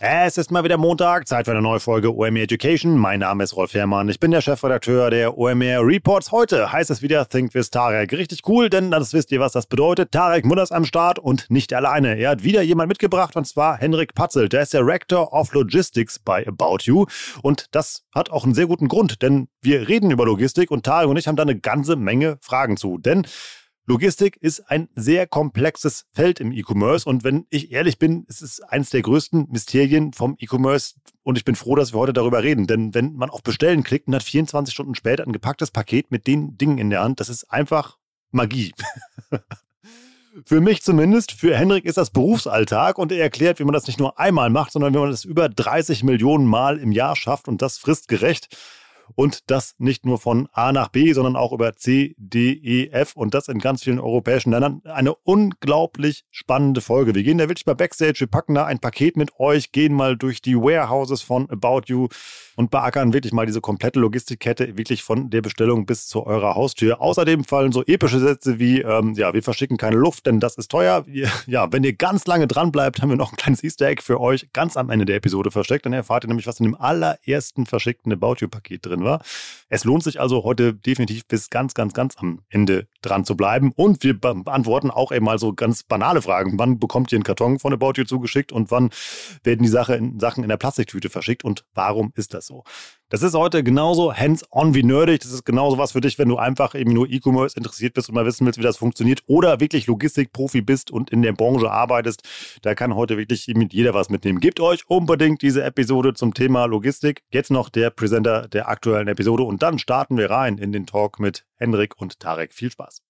Es ist mal wieder Montag, Zeit für eine neue Folge OMR Education. Mein Name ist Rolf Herrmann, ich bin der Chefredakteur der OMR Reports. Heute heißt es wieder Think with Tarek. Richtig cool, denn das wisst ihr, was das bedeutet. Tarek Mudders am Start und nicht alleine. Er hat wieder jemand mitgebracht und zwar Henrik Patzel. Der ist der Rector of Logistics bei About You. Und das hat auch einen sehr guten Grund, denn wir reden über Logistik und Tarek und ich haben da eine ganze Menge Fragen zu. Denn Logistik ist ein sehr komplexes Feld im E-Commerce und wenn ich ehrlich bin, ist es eines der größten Mysterien vom E-Commerce und ich bin froh, dass wir heute darüber reden, denn wenn man auf Bestellen klickt und hat 24 Stunden später ein gepacktes Paket mit den Dingen in der Hand, das ist einfach Magie. Für mich zumindest, für Henrik ist das Berufsalltag und er erklärt, wie man das nicht nur einmal macht, sondern wie man das über 30 Millionen Mal im Jahr schafft und das fristgerecht und das nicht nur von A nach B, sondern auch über C, D, E, F und das in ganz vielen europäischen Ländern. Eine unglaublich spannende Folge. Wir gehen da wirklich mal Backstage, wir packen da ein Paket mit euch, gehen mal durch die Warehouses von About You und beackern wirklich mal diese komplette Logistikkette, wirklich von der Bestellung bis zu eurer Haustür. Außerdem fallen so epische Sätze wie, ähm, ja, wir verschicken keine Luft, denn das ist teuer. Ja, wenn ihr ganz lange dran bleibt, haben wir noch ein kleines Easter Egg für euch ganz am Ende der Episode versteckt. Dann erfahrt ihr nämlich, was in dem allerersten verschickten About You-Paket drin war. Es lohnt sich also heute definitiv bis ganz, ganz, ganz am Ende dran zu bleiben. Und wir beantworten auch eben mal so ganz banale Fragen. Wann bekommt ihr einen Karton von About You zugeschickt und wann werden die Sache in, Sachen in der Plastiktüte verschickt und warum ist das so? Das ist heute genauso hands-on wie nerdig. Das ist genauso was für dich, wenn du einfach eben nur E-Commerce interessiert bist und mal wissen willst, wie das funktioniert oder wirklich Logistikprofi bist und in der Branche arbeitest. Da kann heute wirklich jeder was mitnehmen. Gebt euch unbedingt diese Episode zum Thema Logistik. Jetzt noch der Präsenter der aktuellen Episode und dann starten wir rein in den Talk mit Henrik und Tarek. Viel Spaß.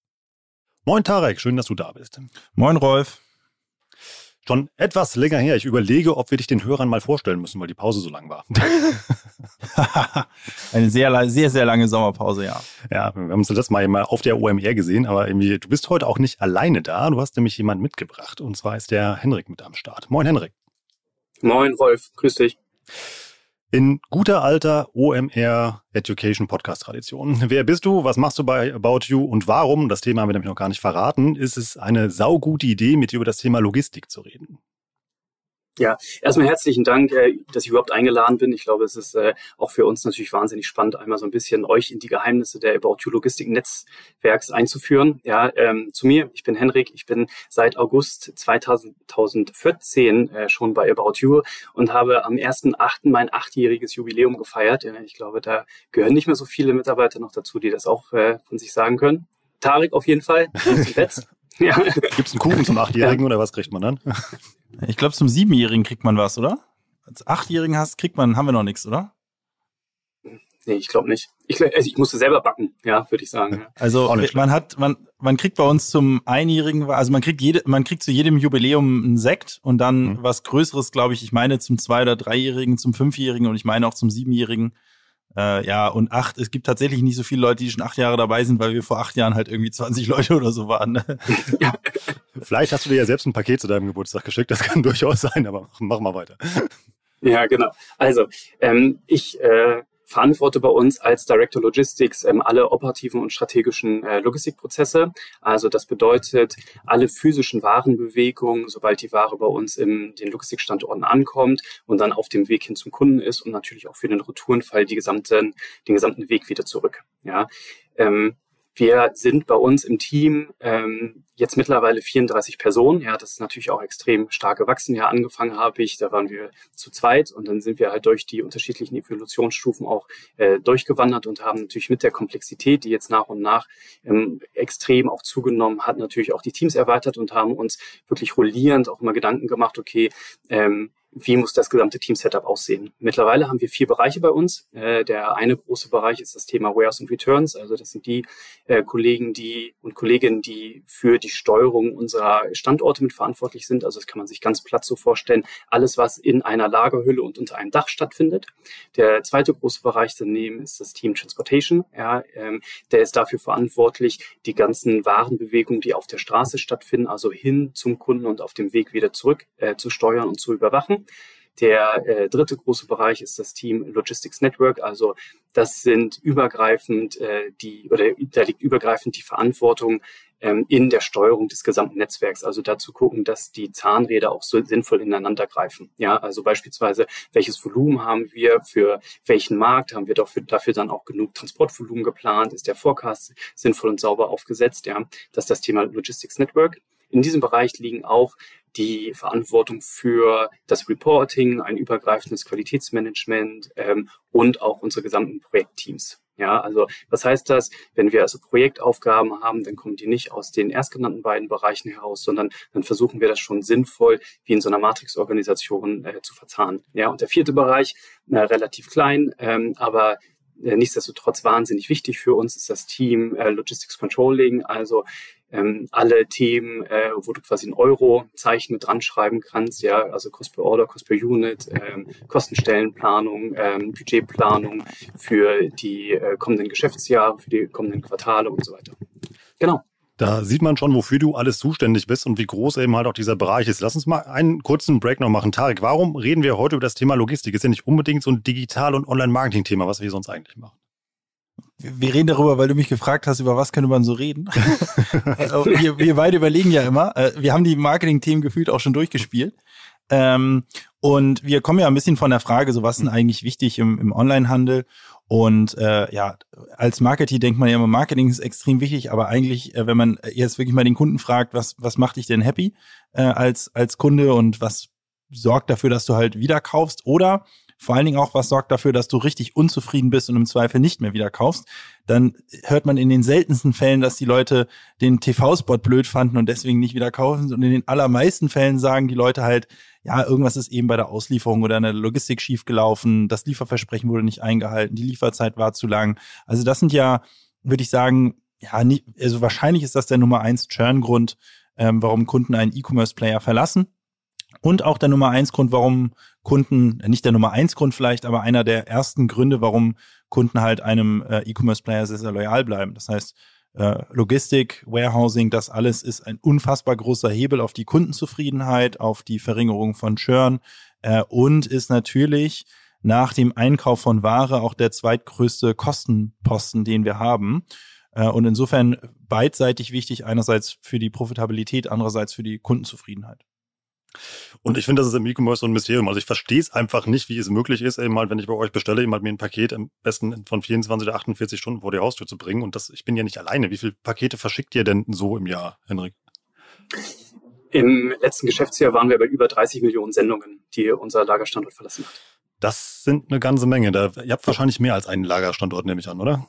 Moin Tarek, schön, dass du da bist. Moin Rolf schon etwas länger her. Ich überlege, ob wir dich den Hörern mal vorstellen müssen, weil die Pause so lang war. Eine sehr, sehr, sehr lange Sommerpause, ja. Ja, wir haben uns das mal auf der OMR gesehen, aber irgendwie, du bist heute auch nicht alleine da. Du hast nämlich jemanden mitgebracht und zwar ist der Henrik mit am Start. Moin, Henrik. Moin, Rolf. Grüß dich. In guter alter OMR Education Podcast Tradition. Wer bist du? Was machst du bei About You? Und warum? Das Thema haben wir nämlich noch gar nicht verraten. Ist es eine saugute Idee, mit dir über das Thema Logistik zu reden? Ja, erstmal herzlichen Dank, äh, dass ich überhaupt eingeladen bin. Ich glaube, es ist äh, auch für uns natürlich wahnsinnig spannend, einmal so ein bisschen euch in die Geheimnisse der About You Logistik Netzwerks einzuführen. Ja, ähm, zu mir, ich bin Henrik, ich bin seit August 2014 äh, schon bei About You und habe am 1.8. mein achtjähriges Jubiläum gefeiert. Ich glaube, da gehören nicht mehr so viele Mitarbeiter noch dazu, die das auch äh, von sich sagen können. Tarek auf jeden Fall, ja. Gibt es einen Kuchen zum Achtjährigen ja. oder was kriegt man dann? Ich glaube, zum Siebenjährigen kriegt man was, oder? Als Achtjährigen hast, kriegt man, haben wir noch nichts, oder? Nee, ich glaube nicht. Ich, also ich musste selber backen, ja, würde ich sagen. Ja. Also man hat, man, man kriegt bei uns zum Einjährigen, also man kriegt jede, man kriegt zu jedem Jubiläum einen Sekt und dann mhm. was Größeres, glaube ich. Ich meine zum Zwei- oder Dreijährigen, zum Fünfjährigen und ich meine auch zum Siebenjährigen. Äh, ja, und acht, es gibt tatsächlich nicht so viele Leute, die schon acht Jahre dabei sind, weil wir vor acht Jahren halt irgendwie 20 Leute oder so waren. Ne? Ja. Vielleicht hast du dir ja selbst ein Paket zu deinem Geburtstag geschickt, das kann durchaus sein, aber mach, mach mal weiter. Ja, genau. Also, ähm, ich äh, verantworte bei uns als Director Logistics ähm, alle operativen und strategischen äh, Logistikprozesse. Also das bedeutet alle physischen Warenbewegungen, sobald die Ware bei uns in den Logistikstandorten ankommt und dann auf dem Weg hin zum Kunden ist und natürlich auch für den Retourenfall die gesamten, den gesamten Weg wieder zurück. Ja. Ähm, wir sind bei uns im Team ähm, jetzt mittlerweile 34 Personen. Ja, das ist natürlich auch extrem stark gewachsen. Ja, angefangen habe ich, da waren wir zu zweit und dann sind wir halt durch die unterschiedlichen Evolutionsstufen auch äh, durchgewandert und haben natürlich mit der Komplexität, die jetzt nach und nach ähm, extrem auch zugenommen hat, natürlich auch die Teams erweitert und haben uns wirklich rollierend auch immer Gedanken gemacht, okay, ähm, wie muss das gesamte Team-Setup aussehen. Mittlerweile haben wir vier Bereiche bei uns. Äh, der eine große Bereich ist das Thema Warehouse und Returns. Also das sind die äh, Kollegen die und Kolleginnen, die für die Steuerung unserer Standorte mitverantwortlich sind. Also das kann man sich ganz platt so vorstellen. Alles, was in einer Lagerhülle und unter einem Dach stattfindet. Der zweite große Bereich daneben ist das Team Transportation. Ja, ähm, der ist dafür verantwortlich, die ganzen Warenbewegungen, die auf der Straße stattfinden, also hin zum Kunden und auf dem Weg wieder zurück äh, zu steuern und zu überwachen. Der äh, dritte große Bereich ist das Team Logistics Network. Also das sind übergreifend äh, die oder da liegt übergreifend die Verantwortung ähm, in der Steuerung des gesamten Netzwerks. Also dazu gucken, dass die Zahnräder auch so sinnvoll ineinander greifen. Ja, also beispielsweise, welches Volumen haben wir für welchen Markt? Haben wir dafür, dafür dann auch genug Transportvolumen geplant? Ist der Forecast sinnvoll und sauber aufgesetzt? Ja, das ist das Thema Logistics Network. In diesem Bereich liegen auch die Verantwortung für das Reporting, ein übergreifendes Qualitätsmanagement ähm, und auch unsere gesamten Projektteams. Ja, also was heißt das? Wenn wir also Projektaufgaben haben, dann kommen die nicht aus den erstgenannten beiden Bereichen heraus, sondern dann versuchen wir das schon sinnvoll wie in so einer Matrix-Organisation äh, zu verzahnen. Ja, und der vierte Bereich, äh, relativ klein, ähm, aber äh, nichtsdestotrotz wahnsinnig wichtig für uns ist das Team äh, Logistics Controlling, also ähm, alle Themen, äh, wo du quasi ein Euro-Zeichen mit dran schreiben kannst, ja, also Cost per Order, Cost per Unit, ähm, Kostenstellenplanung, ähm, Budgetplanung für die äh, kommenden Geschäftsjahre, für die kommenden Quartale und so weiter. Genau. Da sieht man schon, wofür du alles zuständig bist und wie groß eben halt auch dieser Bereich ist. Lass uns mal einen kurzen Break noch machen. Tarek, warum reden wir heute über das Thema Logistik? Ist ja nicht unbedingt so ein Digital- und Online-Marketing-Thema, was wir sonst eigentlich machen. Wir reden darüber, weil du mich gefragt hast, über was könnte man so reden. Also, wir, wir beide überlegen ja immer. Äh, wir haben die Marketing-Themen gefühlt auch schon durchgespielt. Ähm, und wir kommen ja ein bisschen von der Frage, so was ist denn eigentlich wichtig im, im Onlinehandel? Und äh, ja, als Marketing denkt man ja immer, Marketing ist extrem wichtig, aber eigentlich, äh, wenn man jetzt wirklich mal den Kunden fragt, was, was macht dich denn happy äh, als, als Kunde und was sorgt dafür, dass du halt wieder kaufst? Oder vor allen Dingen auch, was sorgt dafür, dass du richtig unzufrieden bist und im Zweifel nicht mehr wieder kaufst, dann hört man in den seltensten Fällen, dass die Leute den TV-Spot blöd fanden und deswegen nicht wieder kaufen. Und in den allermeisten Fällen sagen die Leute halt, ja, irgendwas ist eben bei der Auslieferung oder in der Logistik schiefgelaufen, das Lieferversprechen wurde nicht eingehalten, die Lieferzeit war zu lang. Also das sind ja, würde ich sagen, ja, also wahrscheinlich ist das der Nummer eins Churn-Grund, ähm, warum Kunden einen E-Commerce-Player verlassen. Und auch der Nummer eins Grund, warum Kunden, nicht der Nummer eins Grund vielleicht, aber einer der ersten Gründe, warum Kunden halt einem äh, E-Commerce-Player sehr, sehr loyal bleiben. Das heißt, äh, Logistik, Warehousing, das alles ist ein unfassbar großer Hebel auf die Kundenzufriedenheit, auf die Verringerung von Churn äh, und ist natürlich nach dem Einkauf von Ware auch der zweitgrößte Kostenposten, den wir haben. Äh, und insofern beidseitig wichtig, einerseits für die Profitabilität, andererseits für die Kundenzufriedenheit. Und ich finde, das ist im E-Commerce so ein Mysterium. Also ich verstehe es einfach nicht, wie es möglich ist, eben mal, wenn ich bei euch bestelle, eben halt mir ein Paket am besten von 24 oder 48 Stunden vor die Haustür zu bringen. Und das, ich bin ja nicht alleine. Wie viele Pakete verschickt ihr denn so im Jahr, Henrik? Im letzten Geschäftsjahr waren wir bei über 30 Millionen Sendungen, die unser Lagerstandort verlassen hat. Das sind eine ganze Menge. Da, ihr habt wahrscheinlich mehr als einen Lagerstandort, nehme ich an, oder?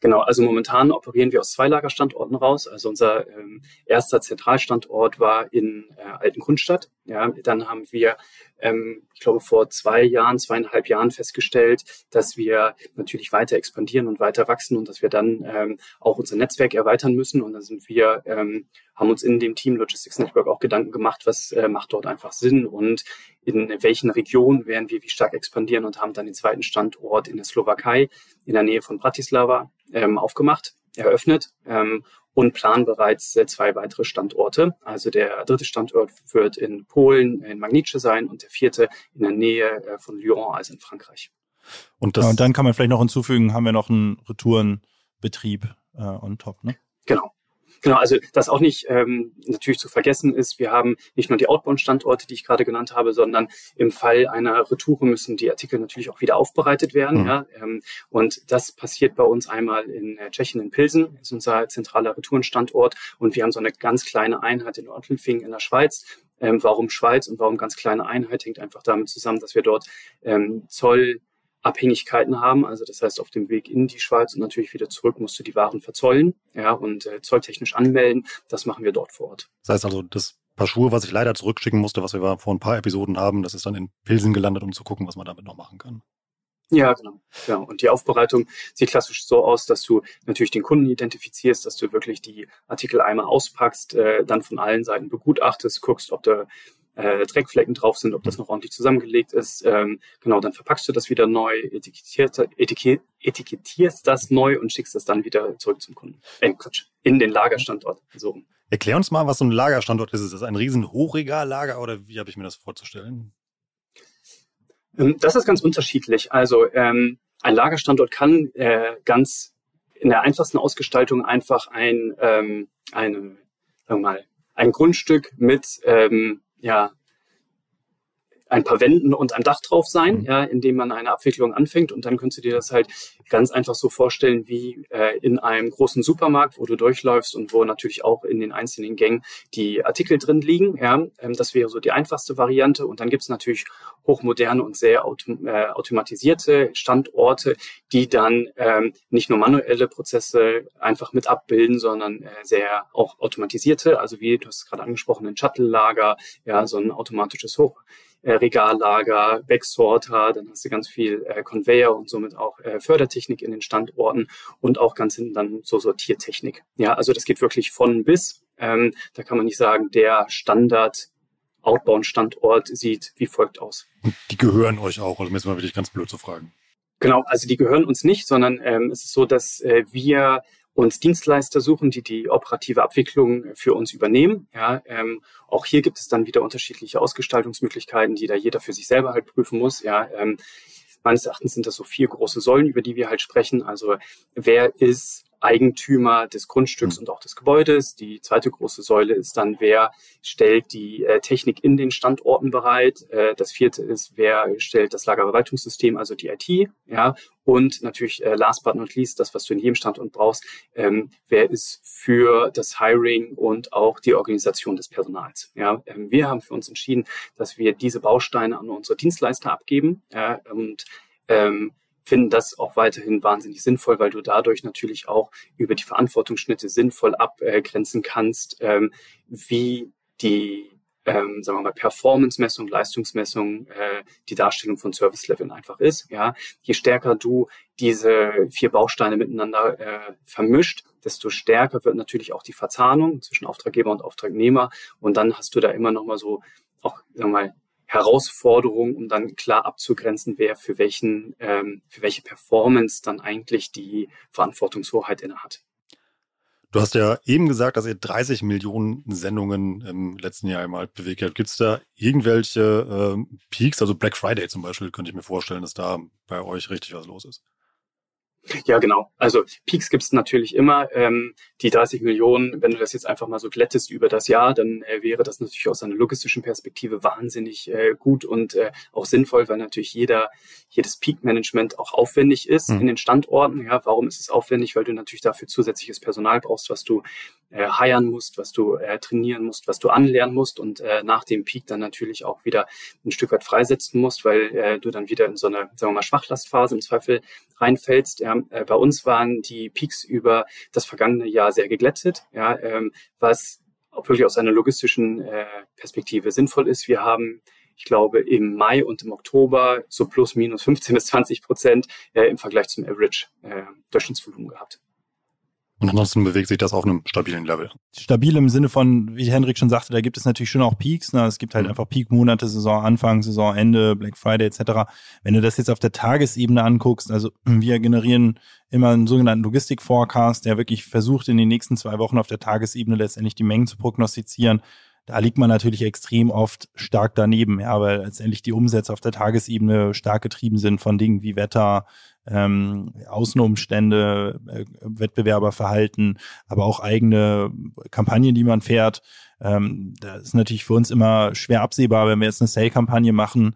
Genau, also momentan operieren wir aus zwei Lagerstandorten raus. Also unser ähm, erster Zentralstandort war in äh, Altengrundstadt. Ja, dann haben wir, ähm, ich glaube, vor zwei Jahren, zweieinhalb Jahren festgestellt, dass wir natürlich weiter expandieren und weiter wachsen und dass wir dann ähm, auch unser Netzwerk erweitern müssen. Und dann sind wir, ähm, haben uns in dem Team Logistics Network auch Gedanken gemacht, was äh, macht dort einfach Sinn und in welchen Regionen werden wir wie stark expandieren und haben dann den zweiten Standort in der Slowakei in der Nähe von Bratislava ähm, aufgemacht, eröffnet ähm, und planen bereits äh, zwei weitere Standorte. Also der dritte Standort wird in Polen, in Magnice sein und der vierte in der Nähe äh, von Lyon, also in Frankreich. Und, das ja, und dann kann man vielleicht noch hinzufügen, haben wir noch einen Retourenbetrieb äh, on top, ne? Genau. Genau, also das auch nicht ähm, natürlich zu vergessen ist, wir haben nicht nur die Outbound-Standorte, die ich gerade genannt habe, sondern im Fall einer Retoure müssen die Artikel natürlich auch wieder aufbereitet werden. Mhm. Ja, ähm, und das passiert bei uns einmal in äh, Tschechien in Pilsen, ist unser zentraler Retourenstandort und wir haben so eine ganz kleine Einheit in Ottelfing in der Schweiz. Ähm, warum Schweiz und warum ganz kleine Einheit hängt einfach damit zusammen, dass wir dort ähm, Zoll Abhängigkeiten haben. Also das heißt, auf dem Weg in die Schweiz und natürlich wieder zurück musst du die Waren verzollen ja, und äh, zolltechnisch anmelden. Das machen wir dort vor Ort. Das heißt also, das Paar Schuhe, was ich leider zurückschicken musste, was wir vor ein paar Episoden haben, das ist dann in Pilsen gelandet, um zu gucken, was man damit noch machen kann. Ja, genau. Ja, und die Aufbereitung sieht klassisch so aus, dass du natürlich den Kunden identifizierst, dass du wirklich die Artikel einmal auspackst, äh, dann von allen Seiten begutachtest, guckst, ob da äh, Dreckflecken drauf sind, ob das noch ordentlich zusammengelegt ist. Ähm, genau, dann verpackst du das wieder neu, etikettierst, etikettierst das neu und schickst das dann wieder zurück zum Kunden. Äh, Quatsch, in den Lagerstandort. So. Erklär uns mal, was so ein Lagerstandort ist. Ist das ein riesen Hochregallager oder wie habe ich mir das vorzustellen? Ähm, das ist ganz unterschiedlich. Also ähm, ein Lagerstandort kann äh, ganz in der einfachsten Ausgestaltung einfach ein, ähm, eine, sagen wir mal, ein Grundstück mit ähm, ja, ein paar Wänden und ein Dach drauf sein, mhm. ja, indem man eine Abwicklung anfängt und dann könntest du dir das halt ganz einfach so vorstellen wie äh, in einem großen Supermarkt, wo du durchläufst und wo natürlich auch in den einzelnen Gängen die Artikel drin liegen. Ja, ähm, das wäre so die einfachste Variante und dann gibt es natürlich hochmoderne und sehr autom äh, automatisierte Standorte, die dann ähm, nicht nur manuelle Prozesse einfach mit abbilden, sondern äh, sehr auch automatisierte, also wie du hast gerade angesprochen, ein Shuttle-Lager, ja, so ein automatisches Hoch äh, Regallager, Backsorter, dann hast du ganz viel äh, Conveyor und somit auch äh, Fördertechnik in den Standorten und auch ganz hinten dann so Sortiertechnik. Ja, also das geht wirklich von bis. Ähm, da kann man nicht sagen, der Standard Outbound-Standort sieht wie folgt aus. Die gehören euch auch, oder müssen wir wirklich ganz blöd zu fragen? Genau, also die gehören uns nicht, sondern ähm, es ist so, dass äh, wir uns Dienstleister suchen, die die operative Abwicklung für uns übernehmen. Ja, ähm, auch hier gibt es dann wieder unterschiedliche Ausgestaltungsmöglichkeiten, die da jeder für sich selber halt prüfen muss. Ja, ähm, meines Erachtens sind das so vier große Säulen, über die wir halt sprechen. Also wer ist Eigentümer des Grundstücks mhm. und auch des Gebäudes. Die zweite große Säule ist dann, wer stellt die äh, Technik in den Standorten bereit. Äh, das vierte ist, wer stellt das Lagerverwaltungssystem, also die IT. Ja, und natürlich äh, last but not least, das, was du in jedem Standort brauchst, ähm, wer ist für das Hiring und auch die Organisation des Personals. Ja, ähm, wir haben für uns entschieden, dass wir diese Bausteine an unsere Dienstleister abgeben ja, und ähm, finden das auch weiterhin wahnsinnig sinnvoll, weil du dadurch natürlich auch über die Verantwortungsschnitte sinnvoll abgrenzen kannst, ähm, wie die ähm, sagen wir mal, Performance-Messung, Leistungsmessung, äh, die Darstellung von Service-Leveln einfach ist. Ja, je stärker du diese vier Bausteine miteinander äh, vermischt, desto stärker wird natürlich auch die Verzahnung zwischen Auftraggeber und Auftragnehmer. Und dann hast du da immer noch mal so auch, sagen wir mal, Herausforderung, um dann klar abzugrenzen, wer für welchen, ähm, für welche Performance dann eigentlich die Verantwortungshoheit inne hat. Du hast ja eben gesagt, dass ihr 30 Millionen Sendungen im letzten Jahr einmal bewegt habt. Gibt es da irgendwelche ähm, Peaks, also Black Friday zum Beispiel, könnte ich mir vorstellen, dass da bei euch richtig was los ist? Ja, genau. Also Peaks gibt es natürlich immer. Ähm, die 30 Millionen, wenn du das jetzt einfach mal so glättest über das Jahr, dann äh, wäre das natürlich aus einer logistischen Perspektive wahnsinnig äh, gut und äh, auch sinnvoll, weil natürlich jeder, jedes Peak-Management auch aufwendig ist mhm. in den Standorten. Ja, warum ist es aufwendig? Weil du natürlich dafür zusätzliches Personal brauchst, was du äh, hiren musst, was du äh, trainieren musst, was du anlernen musst und äh, nach dem Peak dann natürlich auch wieder ein Stück weit freisetzen musst, weil äh, du dann wieder in so eine, sagen wir mal, Schwachlastphase im Zweifel reinfällst. Ja, äh, bei uns waren die Peaks über das vergangene Jahr sehr geglättet, ja, ähm, was auch wirklich aus einer logistischen äh, Perspektive sinnvoll ist. Wir haben ich glaube, im Mai und im Oktober so plus minus 15 bis 20 Prozent äh, im Vergleich zum Average äh, Durchschnittsvolumen gehabt. Und ansonsten bewegt sich das auf einem stabilen Level. Stabil im Sinne von, wie Henrik schon sagte, da gibt es natürlich schon auch Peaks. Ne? Es gibt halt mhm. einfach Peak-Monate, Saisonanfang, Saisonende, Black Friday etc. Wenn du das jetzt auf der Tagesebene anguckst, also wir generieren immer einen sogenannten Logistik-Forecast, der wirklich versucht, in den nächsten zwei Wochen auf der Tagesebene letztendlich die Mengen zu prognostizieren. Da liegt man natürlich extrem oft stark daneben, ja, weil letztendlich die Umsätze auf der Tagesebene stark getrieben sind von Dingen wie Wetter, ähm, Außenumstände, äh, Wettbewerberverhalten, aber auch eigene Kampagnen, die man fährt. Ähm, das ist natürlich für uns immer schwer absehbar, wenn wir jetzt eine Sale-Kampagne machen,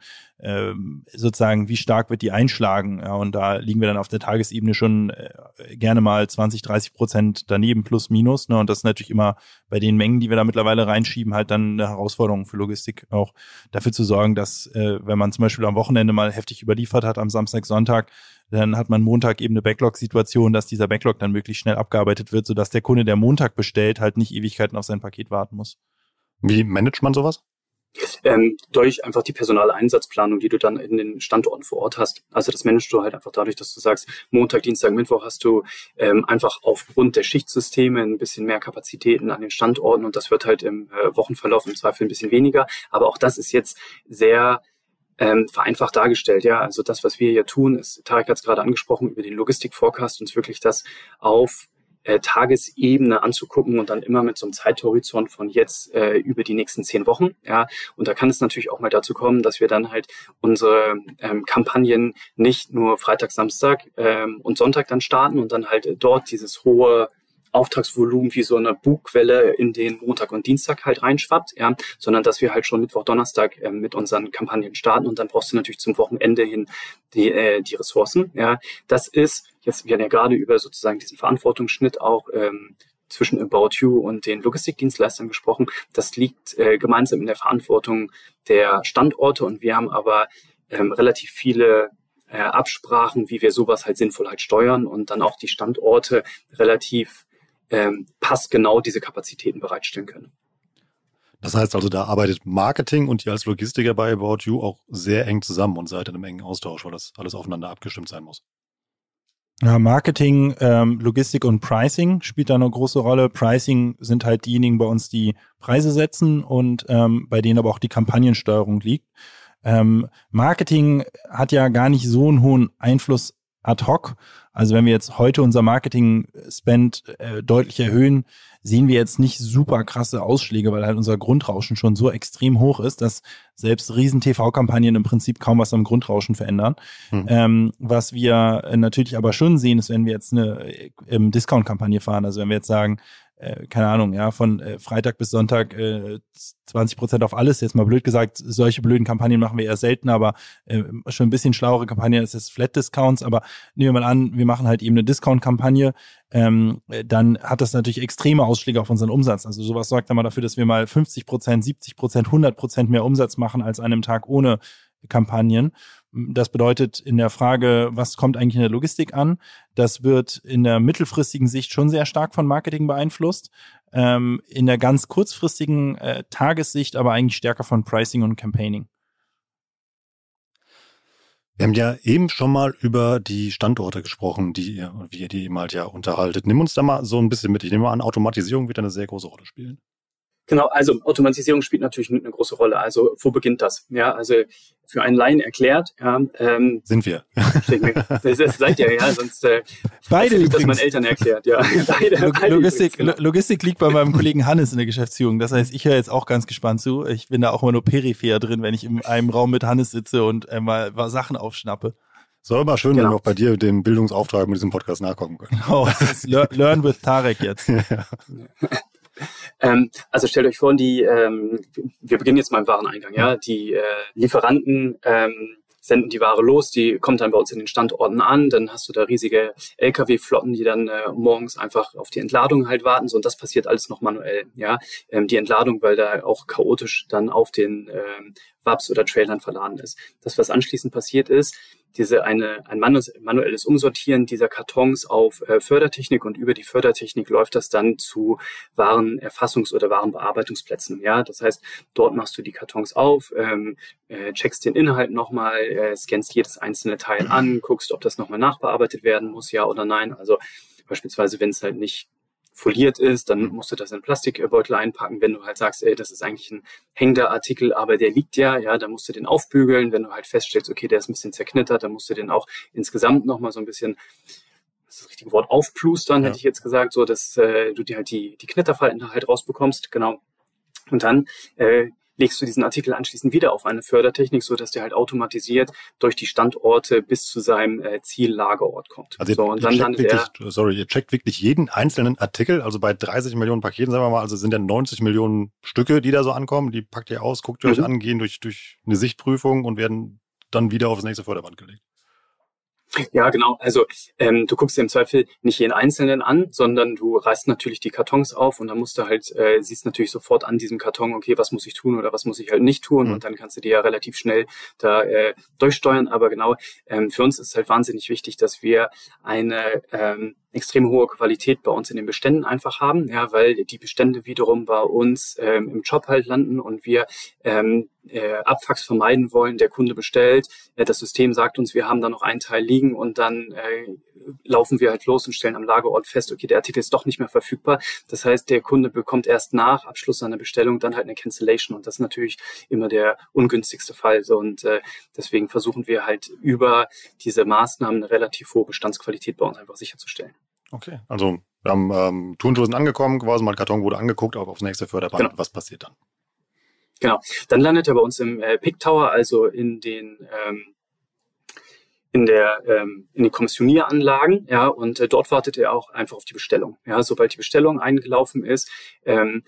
sozusagen, wie stark wird die einschlagen? Ja, und da liegen wir dann auf der Tagesebene schon äh, gerne mal 20, 30 Prozent daneben plus minus. Ne? Und das ist natürlich immer bei den Mengen, die wir da mittlerweile reinschieben, halt dann eine Herausforderung für Logistik auch dafür zu sorgen, dass, äh, wenn man zum Beispiel am Wochenende mal heftig überliefert hat, am Samstag, Sonntag, dann hat man Montag eben eine Backlog-Situation, dass dieser Backlog dann möglichst schnell abgearbeitet wird, sodass der Kunde, der Montag bestellt, halt nicht Ewigkeiten auf sein Paket warten muss. Wie managt man sowas? Ähm, durch einfach die Personaleinsatzplanung, die du dann in den Standorten vor Ort hast. Also das managst du halt einfach dadurch, dass du sagst, Montag, Dienstag, Mittwoch hast du ähm, einfach aufgrund der Schichtsysteme ein bisschen mehr Kapazitäten an den Standorten und das wird halt im äh, Wochenverlauf im Zweifel ein bisschen weniger. Aber auch das ist jetzt sehr ähm, vereinfacht dargestellt. Ja, also das, was wir hier tun, ist, Tarek hat es gerade angesprochen, über den Logistik-Forecast uns wirklich das auf äh, Tagesebene anzugucken und dann immer mit so einem Zeithorizont von jetzt äh, über die nächsten zehn Wochen. Ja, und da kann es natürlich auch mal dazu kommen, dass wir dann halt unsere ähm, Kampagnen nicht nur Freitag, Samstag ähm, und Sonntag dann starten und dann halt dort dieses hohe Auftragsvolumen wie so eine Bugwelle in den Montag und Dienstag halt reinschwappt, ja, sondern dass wir halt schon Mittwoch, Donnerstag äh, mit unseren Kampagnen starten und dann brauchst du natürlich zum Wochenende hin die, äh, die Ressourcen, ja. Das ist, jetzt, wir haben ja gerade über sozusagen diesen Verantwortungsschnitt auch ähm, zwischen About You und den Logistikdienstleistern gesprochen. Das liegt äh, gemeinsam in der Verantwortung der Standorte und wir haben aber ähm, relativ viele äh, Absprachen, wie wir sowas halt sinnvoll halt steuern und dann auch die Standorte relativ ähm, passgenau diese Kapazitäten bereitstellen können. Das heißt also, da arbeitet Marketing und ihr als Logistiker bei About You auch sehr eng zusammen und seid in einem engen Austausch, weil das alles aufeinander abgestimmt sein muss. Ja, Marketing, ähm, Logistik und Pricing spielt da eine große Rolle. Pricing sind halt diejenigen bei uns, die Preise setzen und ähm, bei denen aber auch die Kampagnensteuerung liegt. Ähm, Marketing hat ja gar nicht so einen hohen Einfluss ad hoc. Also wenn wir jetzt heute unser Marketing-Spend äh, deutlich erhöhen, sehen wir jetzt nicht super krasse Ausschläge, weil halt unser Grundrauschen schon so extrem hoch ist, dass selbst riesen TV-Kampagnen im Prinzip kaum was am Grundrauschen verändern. Hm. Ähm, was wir natürlich aber schon sehen, ist, wenn wir jetzt eine ähm, Discount-Kampagne fahren, also wenn wir jetzt sagen, äh, keine Ahnung, ja, von äh, Freitag bis Sonntag äh, 20 Prozent auf alles. Jetzt mal blöd gesagt, solche blöden Kampagnen machen wir eher selten, aber äh, schon ein bisschen schlauere Kampagnen ist es Flat Discounts. Aber nehmen wir mal an, wir machen halt eben eine Discount-Kampagne, ähm, dann hat das natürlich extreme Ausschläge auf unseren Umsatz. Also sowas sorgt dann mal dafür, dass wir mal 50 Prozent, 70 Prozent, 100 Prozent mehr Umsatz machen als an einem Tag ohne Kampagnen. Das bedeutet in der Frage, was kommt eigentlich in der Logistik an? Das wird in der mittelfristigen Sicht schon sehr stark von Marketing beeinflusst. Ähm, in der ganz kurzfristigen äh, Tagessicht aber eigentlich stärker von Pricing und Campaigning. Wir haben ja eben schon mal über die Standorte gesprochen, die ihr, wie ihr die eben halt ja unterhaltet. Nimm uns da mal so ein bisschen mit. Ich nehme an, Automatisierung wird eine sehr große Rolle spielen. Genau, also Automatisierung spielt natürlich eine große Rolle. Also wo beginnt das? Ja, also für einen Laien erklärt. Ja, ähm, Sind wir. Das, das seid ihr, ja, sonst äh, beide ich das meinen Eltern erklärt. Ja, beide, Log beide Logistik, übrigens, genau. Logistik liegt bei meinem Kollegen Hannes in der Geschäftsführung. Das heißt, ich höre jetzt auch ganz gespannt zu. Ich bin da auch immer nur peripher drin, wenn ich in einem Raum mit Hannes sitze und äh, mal, Sachen aufschnappe. Soll mal schön, genau. wenn wir auch bei dir dem Bildungsauftrag mit diesem Podcast nachkommen können. Oh, Learn with Tarek jetzt. ja. Ähm, also stellt euch vor, die, ähm, wir beginnen jetzt mal im Wareneingang, ja, die äh, Lieferanten ähm, senden die Ware los, die kommt dann bei uns in den Standorten an, dann hast du da riesige Lkw-Flotten, die dann äh, morgens einfach auf die Entladung halt warten, so und das passiert alles noch manuell, ja, ähm, die Entladung, weil da auch chaotisch dann auf den ähm, Wabs oder Trailern verladen ist. Das, was anschließend passiert ist, diese eine, ein manuelles Umsortieren dieser Kartons auf äh, Fördertechnik und über die Fördertechnik läuft das dann zu Warenerfassungs- oder Warenbearbeitungsplätzen. Ja, das heißt, dort machst du die Kartons auf, ähm, äh, checkst den Inhalt nochmal, äh, scannst jedes einzelne Teil an, guckst, ob das nochmal nachbearbeitet werden muss, ja oder nein. Also beispielsweise, wenn es halt nicht foliert ist, dann musst du das in Plastikbeutel einpacken. Wenn du halt sagst, ey, das ist eigentlich ein hängender Artikel, aber der liegt ja, ja, dann musst du den aufbügeln. Wenn du halt feststellst, okay, der ist ein bisschen zerknittert, dann musst du den auch insgesamt nochmal so ein bisschen das, ist das richtige Wort, aufplustern, ja. hätte ich jetzt gesagt, so dass äh, du dir halt die, die Knitterfalten halt rausbekommst, genau. Und dann äh, legst du diesen Artikel anschließend wieder auf eine Fördertechnik, so dass der halt automatisiert durch die Standorte bis zu seinem äh, Ziellagerort kommt. Also so, und dann landet wirklich, er, sorry, ihr checkt wirklich jeden einzelnen Artikel, also bei 30 Millionen Paketen, sagen wir mal, also sind ja 90 Millionen Stücke, die da so ankommen, die packt ihr aus, guckt ihr mhm. euch an, gehen durch, durch eine Sichtprüfung und werden dann wieder aufs nächste Förderband gelegt. Ja, genau. Also ähm, du guckst dir im Zweifel nicht jeden Einzelnen an, sondern du reißt natürlich die Kartons auf und dann musst du halt, äh, siehst natürlich sofort an diesem Karton, okay, was muss ich tun oder was muss ich halt nicht tun mhm. und dann kannst du dir ja relativ schnell da äh, durchsteuern. Aber genau, ähm, für uns ist halt wahnsinnig wichtig, dass wir eine ähm, extrem hohe Qualität bei uns in den Beständen einfach haben, ja, weil die Bestände wiederum bei uns ähm, im Job halt landen und wir ähm, äh, Abfucks vermeiden wollen. Der Kunde bestellt, äh, das System sagt uns, wir haben da noch einen Teil liegen und dann äh, laufen wir halt los und stellen am Lagerort fest, okay, der Artikel ist doch nicht mehr verfügbar. Das heißt, der Kunde bekommt erst nach Abschluss seiner Bestellung dann halt eine Cancellation und das ist natürlich immer der ungünstigste Fall. So, und äh, deswegen versuchen wir halt über diese Maßnahmen eine relativ hohe Bestandsqualität bei uns einfach sicherzustellen. Okay, also wir haben ähm, Turnschuhe sind angekommen, quasi mal Karton wurde angeguckt, aber aufs nächste Förderband, genau. was passiert dann? Genau, dann landet er bei uns im äh, Pick Tower, also in den ähm, in der ähm, in den Kommissionieranlagen, ja, und äh, dort wartet er auch einfach auf die Bestellung. Ja, sobald die Bestellung eingelaufen ist, ähm,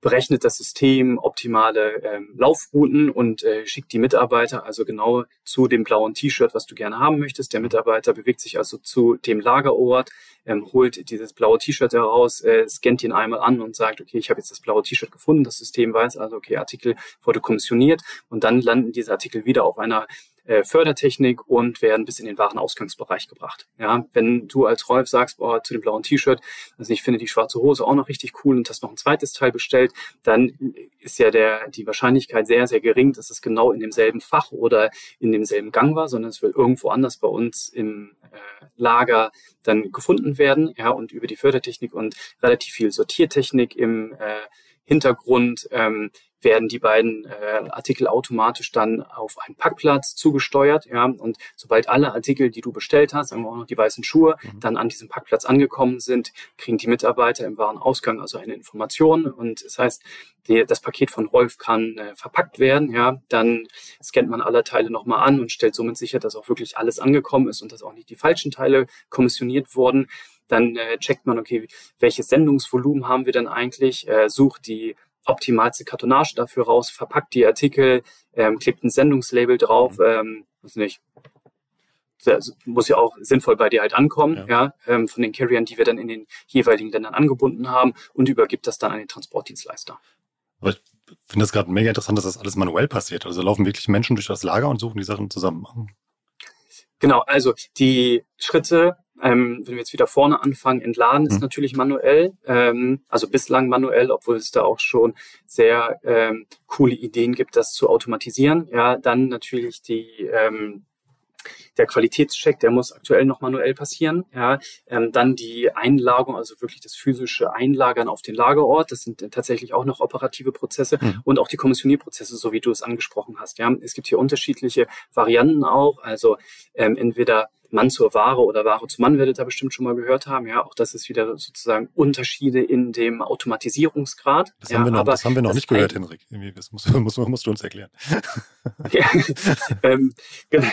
berechnet das System optimale ähm, Laufrouten und äh, schickt die Mitarbeiter also genau zu dem blauen T-Shirt, was du gerne haben möchtest. Der Mitarbeiter bewegt sich also zu dem Lagerort, ähm, holt dieses blaue T-Shirt heraus, äh, scannt ihn einmal an und sagt, okay, ich habe jetzt das blaue T-Shirt gefunden. Das System weiß also, okay, Artikel wurde kommissioniert und dann landen diese Artikel wieder auf einer äh, Fördertechnik und werden bis in den Warenausgangsbereich gebracht. Ja, wenn du als Rolf sagst, boah, zu dem blauen T-Shirt, also ich finde die schwarze Hose auch noch richtig cool und hast noch ein zweites Teil bestellt, dann ist ja der, die Wahrscheinlichkeit sehr, sehr gering, dass es genau in demselben Fach oder in demselben Gang war, sondern es wird irgendwo anders bei uns im äh, Lager dann gefunden werden, ja, und über die Fördertechnik und relativ viel Sortiertechnik im äh, Hintergrund ähm, werden die beiden äh, Artikel automatisch dann auf einen Packplatz zugesteuert. Ja, und sobald alle Artikel, die du bestellt hast, sagen wir auch noch die weißen Schuhe, mhm. dann an diesem Packplatz angekommen sind, kriegen die Mitarbeiter im Warenausgang also eine Information. Und das heißt, die, das Paket von Rolf kann äh, verpackt werden. Ja, dann scannt man alle Teile nochmal an und stellt somit sicher, dass auch wirklich alles angekommen ist und dass auch nicht die falschen Teile kommissioniert wurden. Dann äh, checkt man, okay, welches Sendungsvolumen haben wir denn eigentlich, äh, sucht die optimalste Kartonage dafür raus, verpackt die Artikel, ähm, klebt ein Sendungslabel drauf, mhm. ähm, weiß nicht, das muss ja auch sinnvoll bei dir halt ankommen, ja, ja ähm, von den Carriern, die wir dann in den jeweiligen Ländern angebunden haben und übergibt das dann an den Transportdienstleister. Aber ich finde das gerade mega interessant, dass das alles manuell passiert. Also laufen wirklich Menschen durch das Lager und suchen die Sachen zusammen. Genau, also die Schritte ähm, wenn wir jetzt wieder vorne anfangen, entladen ist mhm. natürlich manuell, ähm, also bislang manuell, obwohl es da auch schon sehr ähm, coole Ideen gibt, das zu automatisieren. Ja, dann natürlich die ähm, der Qualitätscheck, der muss aktuell noch manuell passieren. Ja, ähm, dann die Einlagerung, also wirklich das physische Einlagern auf den Lagerort. Das sind tatsächlich auch noch operative Prozesse mhm. und auch die Kommissionierprozesse, so wie du es angesprochen hast. Ja, es gibt hier unterschiedliche Varianten auch. Also ähm, entweder Mann zur Ware oder Ware zu Mann werdet ihr bestimmt schon mal gehört haben. Ja, auch das ist wieder sozusagen Unterschiede in dem Automatisierungsgrad. Das ja, haben wir noch, das haben wir noch nicht gehört, Henrik. Das musst, musst, musst du uns erklären. ja, ähm, genau.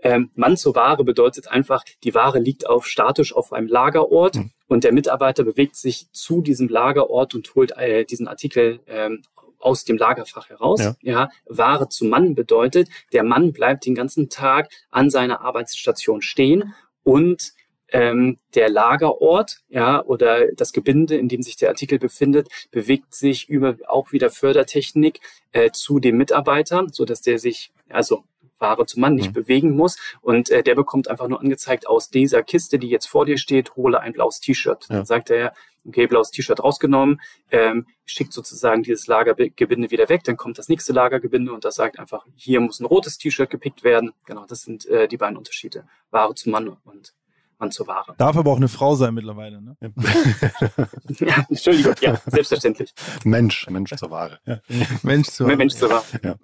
Ähm, Mann zur Ware bedeutet einfach, die Ware liegt auf statisch auf einem Lagerort mhm. und der Mitarbeiter bewegt sich zu diesem Lagerort und holt äh, diesen Artikel ähm, aus dem Lagerfach heraus. Ja. ja, Ware zu Mann bedeutet, der Mann bleibt den ganzen Tag an seiner Arbeitsstation stehen und ähm, der Lagerort, ja, oder das Gebinde, in dem sich der Artikel befindet, bewegt sich über auch wieder Fördertechnik äh, zu dem Mitarbeiter, so dass der sich also Ware zum Mann nicht mhm. bewegen muss. Und äh, der bekommt einfach nur angezeigt, aus dieser Kiste, die jetzt vor dir steht, hole ein blaues T-Shirt. Ja. Dann sagt er, okay, blaues T-Shirt rausgenommen, ähm, schickt sozusagen dieses Lagergebinde wieder weg, dann kommt das nächste Lagergebinde und das sagt einfach, hier muss ein rotes T-Shirt gepickt werden. Genau, das sind äh, die beiden Unterschiede. Ware zum Mann und Mann zur Ware. Darf aber auch eine Frau sein mittlerweile, ne? ja, Entschuldigung, ja, selbstverständlich. Mensch, Mensch zur Ware. Ja. Mensch zur Ware. Mensch zur Ware. Ja.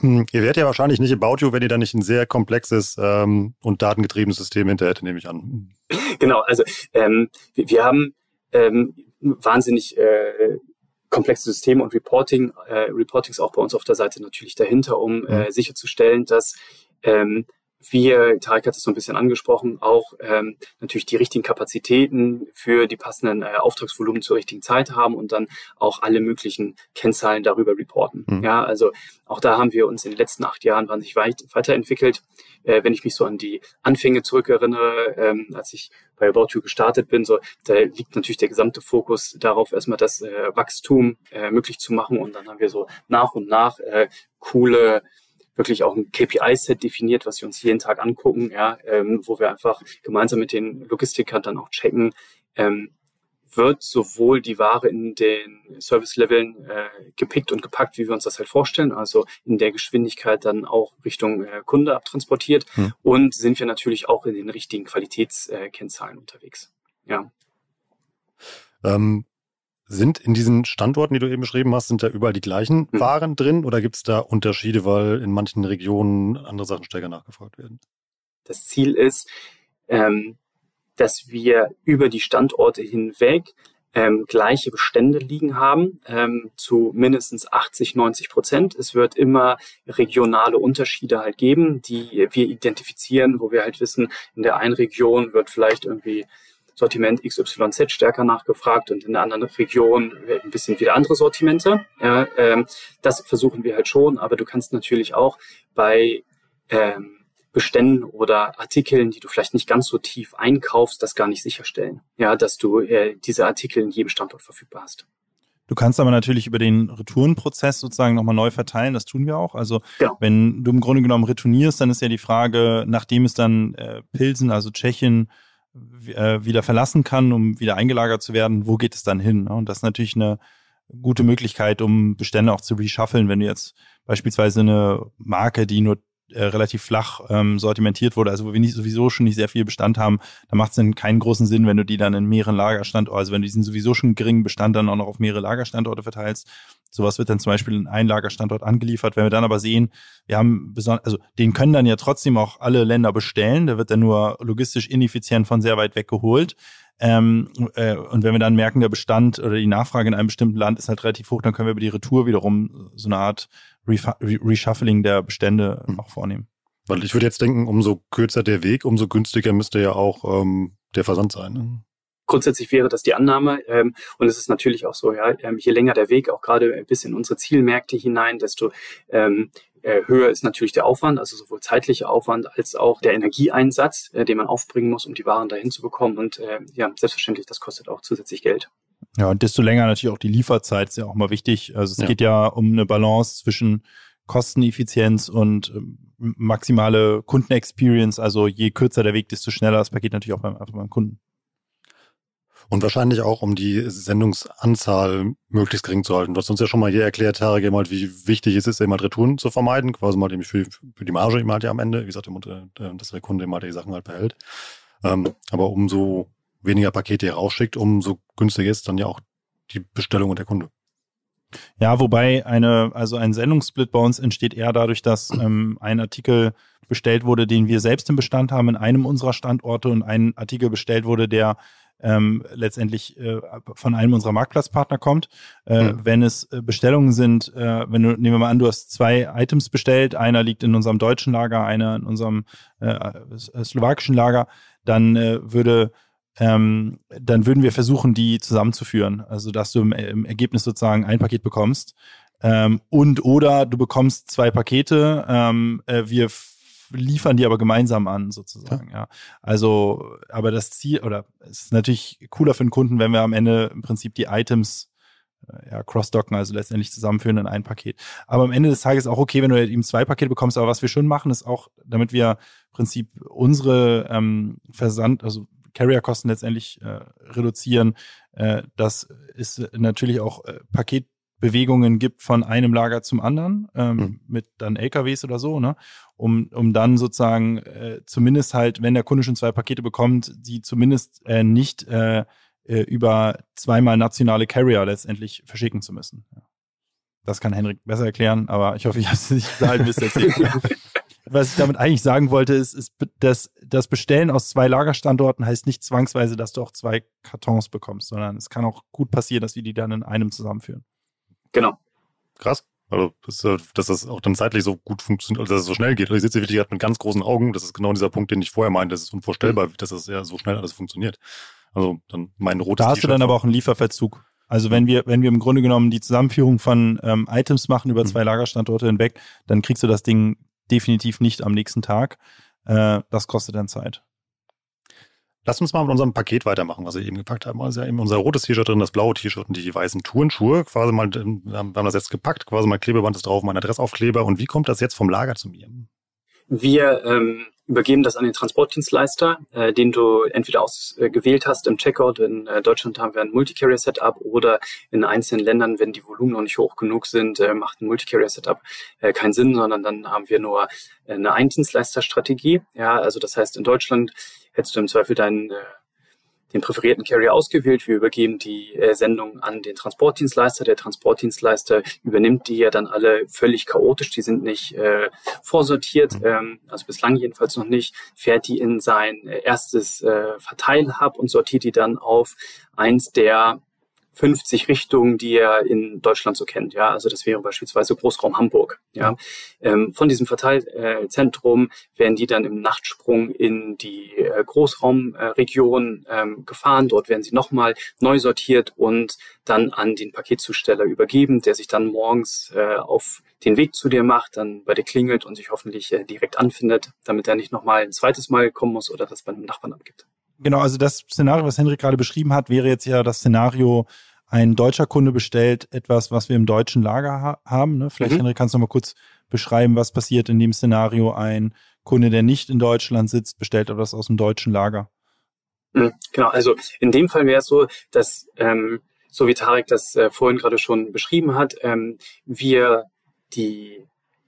Hm, ihr werdet ja wahrscheinlich nicht About You, wenn ihr da nicht ein sehr komplexes ähm, und datengetriebenes System hinterher hättet, nehme ich an. Genau, also ähm, wir, wir haben ähm, wahnsinnig äh, komplexe Systeme und Reporting, äh, Reportings auch bei uns auf der Seite natürlich dahinter, um äh, mhm. sicherzustellen, dass ähm, wir, Tarek hat es so ein bisschen angesprochen, auch ähm, natürlich die richtigen Kapazitäten für die passenden äh, Auftragsvolumen zur richtigen Zeit haben und dann auch alle möglichen Kennzahlen darüber reporten. Mhm. Ja, also auch da haben wir uns in den letzten acht Jahren wahnsinnig weit weiterentwickelt. Äh, wenn ich mich so an die Anfänge zurückerinnere, ähm, als ich bei About You gestartet bin, so da liegt natürlich der gesamte Fokus darauf, erstmal das äh, Wachstum äh, möglich zu machen und dann haben wir so nach und nach äh, coole wirklich auch ein KPI-Set definiert, was wir uns jeden Tag angucken, ja, ähm, wo wir einfach gemeinsam mit den Logistikern dann auch checken, ähm, wird sowohl die Ware in den Service-Leveln äh, gepickt und gepackt, wie wir uns das halt vorstellen, also in der Geschwindigkeit dann auch Richtung äh, Kunde abtransportiert hm. und sind wir natürlich auch in den richtigen Qualitätskennzahlen äh, unterwegs. Ja. Ähm, sind in diesen Standorten, die du eben beschrieben hast, sind da überall die gleichen mhm. Waren drin oder gibt es da Unterschiede, weil in manchen Regionen andere Sachen stärker nachgefragt werden? Das Ziel ist, ähm, dass wir über die Standorte hinweg ähm, gleiche Bestände liegen haben, ähm, zu mindestens 80, 90 Prozent. Es wird immer regionale Unterschiede halt geben, die wir identifizieren, wo wir halt wissen, in der einen Region wird vielleicht irgendwie Sortiment XYZ stärker nachgefragt und in der anderen Region ein bisschen wieder andere Sortimente. Ja, ähm, das versuchen wir halt schon, aber du kannst natürlich auch bei ähm, Beständen oder Artikeln, die du vielleicht nicht ganz so tief einkaufst, das gar nicht sicherstellen. Ja, dass du äh, diese Artikel in jedem Standort verfügbar hast. Du kannst aber natürlich über den Retourenprozess sozusagen nochmal neu verteilen. Das tun wir auch. Also genau. wenn du im Grunde genommen retournierst, dann ist ja die Frage, nachdem es dann äh, Pilsen, also Tschechien, äh, wieder verlassen kann, um wieder eingelagert zu werden, wo geht es dann hin? Ne? Und das ist natürlich eine gute Möglichkeit, um Bestände auch zu reshuffeln, wenn du jetzt beispielsweise eine Marke, die nur äh, relativ flach ähm, sortimentiert wurde, also wo wir nicht, sowieso schon nicht sehr viel Bestand haben, da macht es dann keinen großen Sinn, wenn du die dann in mehreren Lagerstandorten, also wenn du diesen sowieso schon geringen Bestand dann auch noch auf mehrere Lagerstandorte verteilst. Sowas wird dann zum Beispiel in einen Lagerstandort angeliefert. Wenn wir dann aber sehen, wir haben besonders, also den können dann ja trotzdem auch alle Länder bestellen, der wird dann nur logistisch ineffizient von sehr weit weg geholt. Ähm, äh, und wenn wir dann merken, der Bestand oder die Nachfrage in einem bestimmten Land ist halt relativ hoch, dann können wir über die Retour wiederum so eine Art Reshuffling der Bestände mhm. auch vornehmen. Weil ich würde jetzt denken, umso kürzer der Weg, umso günstiger müsste ja auch ähm, der Versand sein. Ne? Grundsätzlich wäre das die Annahme. Ähm, und es ist natürlich auch so, ja, ähm, je länger der Weg, auch gerade bis in unsere Zielmärkte hinein, desto ähm, äh, höher ist natürlich der Aufwand, also sowohl zeitlicher Aufwand als auch der Energieeinsatz, äh, den man aufbringen muss, um die Waren dahin zu bekommen. Und äh, ja, selbstverständlich, das kostet auch zusätzlich Geld. Ja, und desto länger natürlich auch die Lieferzeit ist ja auch mal wichtig. Also es ja. geht ja um eine Balance zwischen Kosteneffizienz und ähm, maximale Kundenexperience. Also je kürzer der Weg, desto schneller das Paket natürlich auch beim, beim Kunden. Und wahrscheinlich auch, um die Sendungsanzahl möglichst gering zu halten. Du hast uns ja schon mal hier erklärt, Tarek, eben halt, wie wichtig es ist, eben halt Retouren zu vermeiden, quasi mal für, für die Marge eben halt ja am Ende, wie gesagt, dass der Kunde eben halt die Sachen halt behält. Ähm, aber umso weniger Pakete rausschickt, umso günstiger ist dann ja auch die Bestellung und der Kunde. Ja, wobei eine, also ein Sendungssplit bei uns entsteht eher dadurch, dass ähm, ein Artikel bestellt wurde, den wir selbst im Bestand haben in einem unserer Standorte und ein Artikel bestellt wurde, der ähm, letztendlich äh, von einem unserer Marktplatzpartner kommt. Äh, mhm. Wenn es äh, Bestellungen sind, äh, wenn du, nehmen wir mal an, du hast zwei Items bestellt, einer liegt in unserem deutschen Lager, einer in unserem äh, äh slowakischen Lager, dann würde ähm, dann würden wir versuchen, die zusammenzuführen. Also, dass du im, im Ergebnis sozusagen ein Paket bekommst. Ähm, und oder du bekommst zwei Pakete, ähm, äh, wir liefern die aber gemeinsam an, sozusagen, ja. ja. Also, aber das Ziel, oder es ist natürlich cooler für den Kunden, wenn wir am Ende im Prinzip die Items äh, ja, crossdocken, also letztendlich zusammenführen in ein Paket. Aber am Ende des Tages auch okay, wenn du eben zwei Pakete bekommst, aber was wir schon machen, ist auch, damit wir im Prinzip unsere ähm, Versand, also Carrier-Kosten letztendlich äh, reduzieren. Äh, dass es natürlich auch äh, Paketbewegungen gibt von einem Lager zum anderen, ähm, mhm. mit dann LKWs oder so, ne? Um, um dann sozusagen äh, zumindest halt, wenn der Kunde schon zwei Pakete bekommt, die zumindest äh, nicht äh, äh über zweimal nationale Carrier letztendlich verschicken zu müssen. Das kann Henrik besser erklären, aber ich hoffe, ich habe es nicht ein bisschen erzählt was ich damit eigentlich sagen wollte, ist, ist dass das Bestellen aus zwei Lagerstandorten heißt nicht zwangsweise, dass du auch zwei Kartons bekommst, sondern es kann auch gut passieren, dass wir die dann in einem zusammenführen. Genau. Krass. Also, dass, das auch dann zeitlich so gut funktioniert, also dass es so schnell geht. Also ich sitze wirklich gerade mit ganz großen Augen. Das ist genau dieser Punkt, den ich vorher meinte. Das ist unvorstellbar, mhm. dass das ja so schnell alles funktioniert. Also dann mein rotes Da hast du dann aber auch einen Lieferverzug. Also wenn wir, wenn wir im Grunde genommen die Zusammenführung von ähm, Items machen über mhm. zwei Lagerstandorte hinweg, dann kriegst du das Ding definitiv nicht am nächsten Tag. Äh, das kostet dann Zeit. Lass uns mal mit unserem Paket weitermachen, was wir eben gepackt haben. Also ja eben unser rotes T-Shirt drin, das blaue T-Shirt und die weißen Turnschuhe. Quasi mal, wir haben das jetzt gepackt, quasi mal Klebeband ist drauf, mein Adressaufkleber. Und wie kommt das jetzt vom Lager zu mir? Wir ähm, übergeben das an den Transportdienstleister, äh, den du entweder ausgewählt hast im Checkout. In äh, Deutschland haben wir ein Multicarrier-Setup oder in einzelnen Ländern, wenn die Volumen noch nicht hoch genug sind, äh, macht ein Multicarrier-Setup äh, keinen Sinn, sondern dann haben wir nur äh, eine Eindienstleisterstrategie. Ja, also das heißt, in Deutschland hättest du im Zweifel deinen äh, den präferierten Carrier ausgewählt. Wir übergeben die äh, Sendung an den Transportdienstleister. Der Transportdienstleister übernimmt die ja dann alle völlig chaotisch. Die sind nicht äh, vorsortiert, ähm, also bislang jedenfalls noch nicht. Fährt die in sein äh, erstes äh, Verteilhub und sortiert die dann auf eins der 50 Richtungen, die er in Deutschland so kennt. Ja, also das wäre beispielsweise Großraum Hamburg. Ja, ähm, von diesem Verteilzentrum werden die dann im Nachtsprung in die äh, Großraumregion ähm, gefahren. Dort werden sie nochmal neu sortiert und dann an den Paketzusteller übergeben, der sich dann morgens äh, auf den Weg zu dir macht, dann bei dir klingelt und sich hoffentlich äh, direkt anfindet, damit er nicht nochmal ein zweites Mal kommen muss oder das bei einem Nachbarn abgibt. Genau, also das Szenario, was Henrik gerade beschrieben hat, wäre jetzt ja das Szenario, ein deutscher Kunde bestellt etwas, was wir im deutschen Lager ha haben. Ne? Vielleicht, mhm. Henrik, kannst du noch mal kurz beschreiben, was passiert in dem Szenario. Ein Kunde, der nicht in Deutschland sitzt, bestellt etwas aus dem deutschen Lager. Mhm, genau, also in dem Fall wäre es so, dass, ähm, so wie Tarek das äh, vorhin gerade schon beschrieben hat, ähm, wir die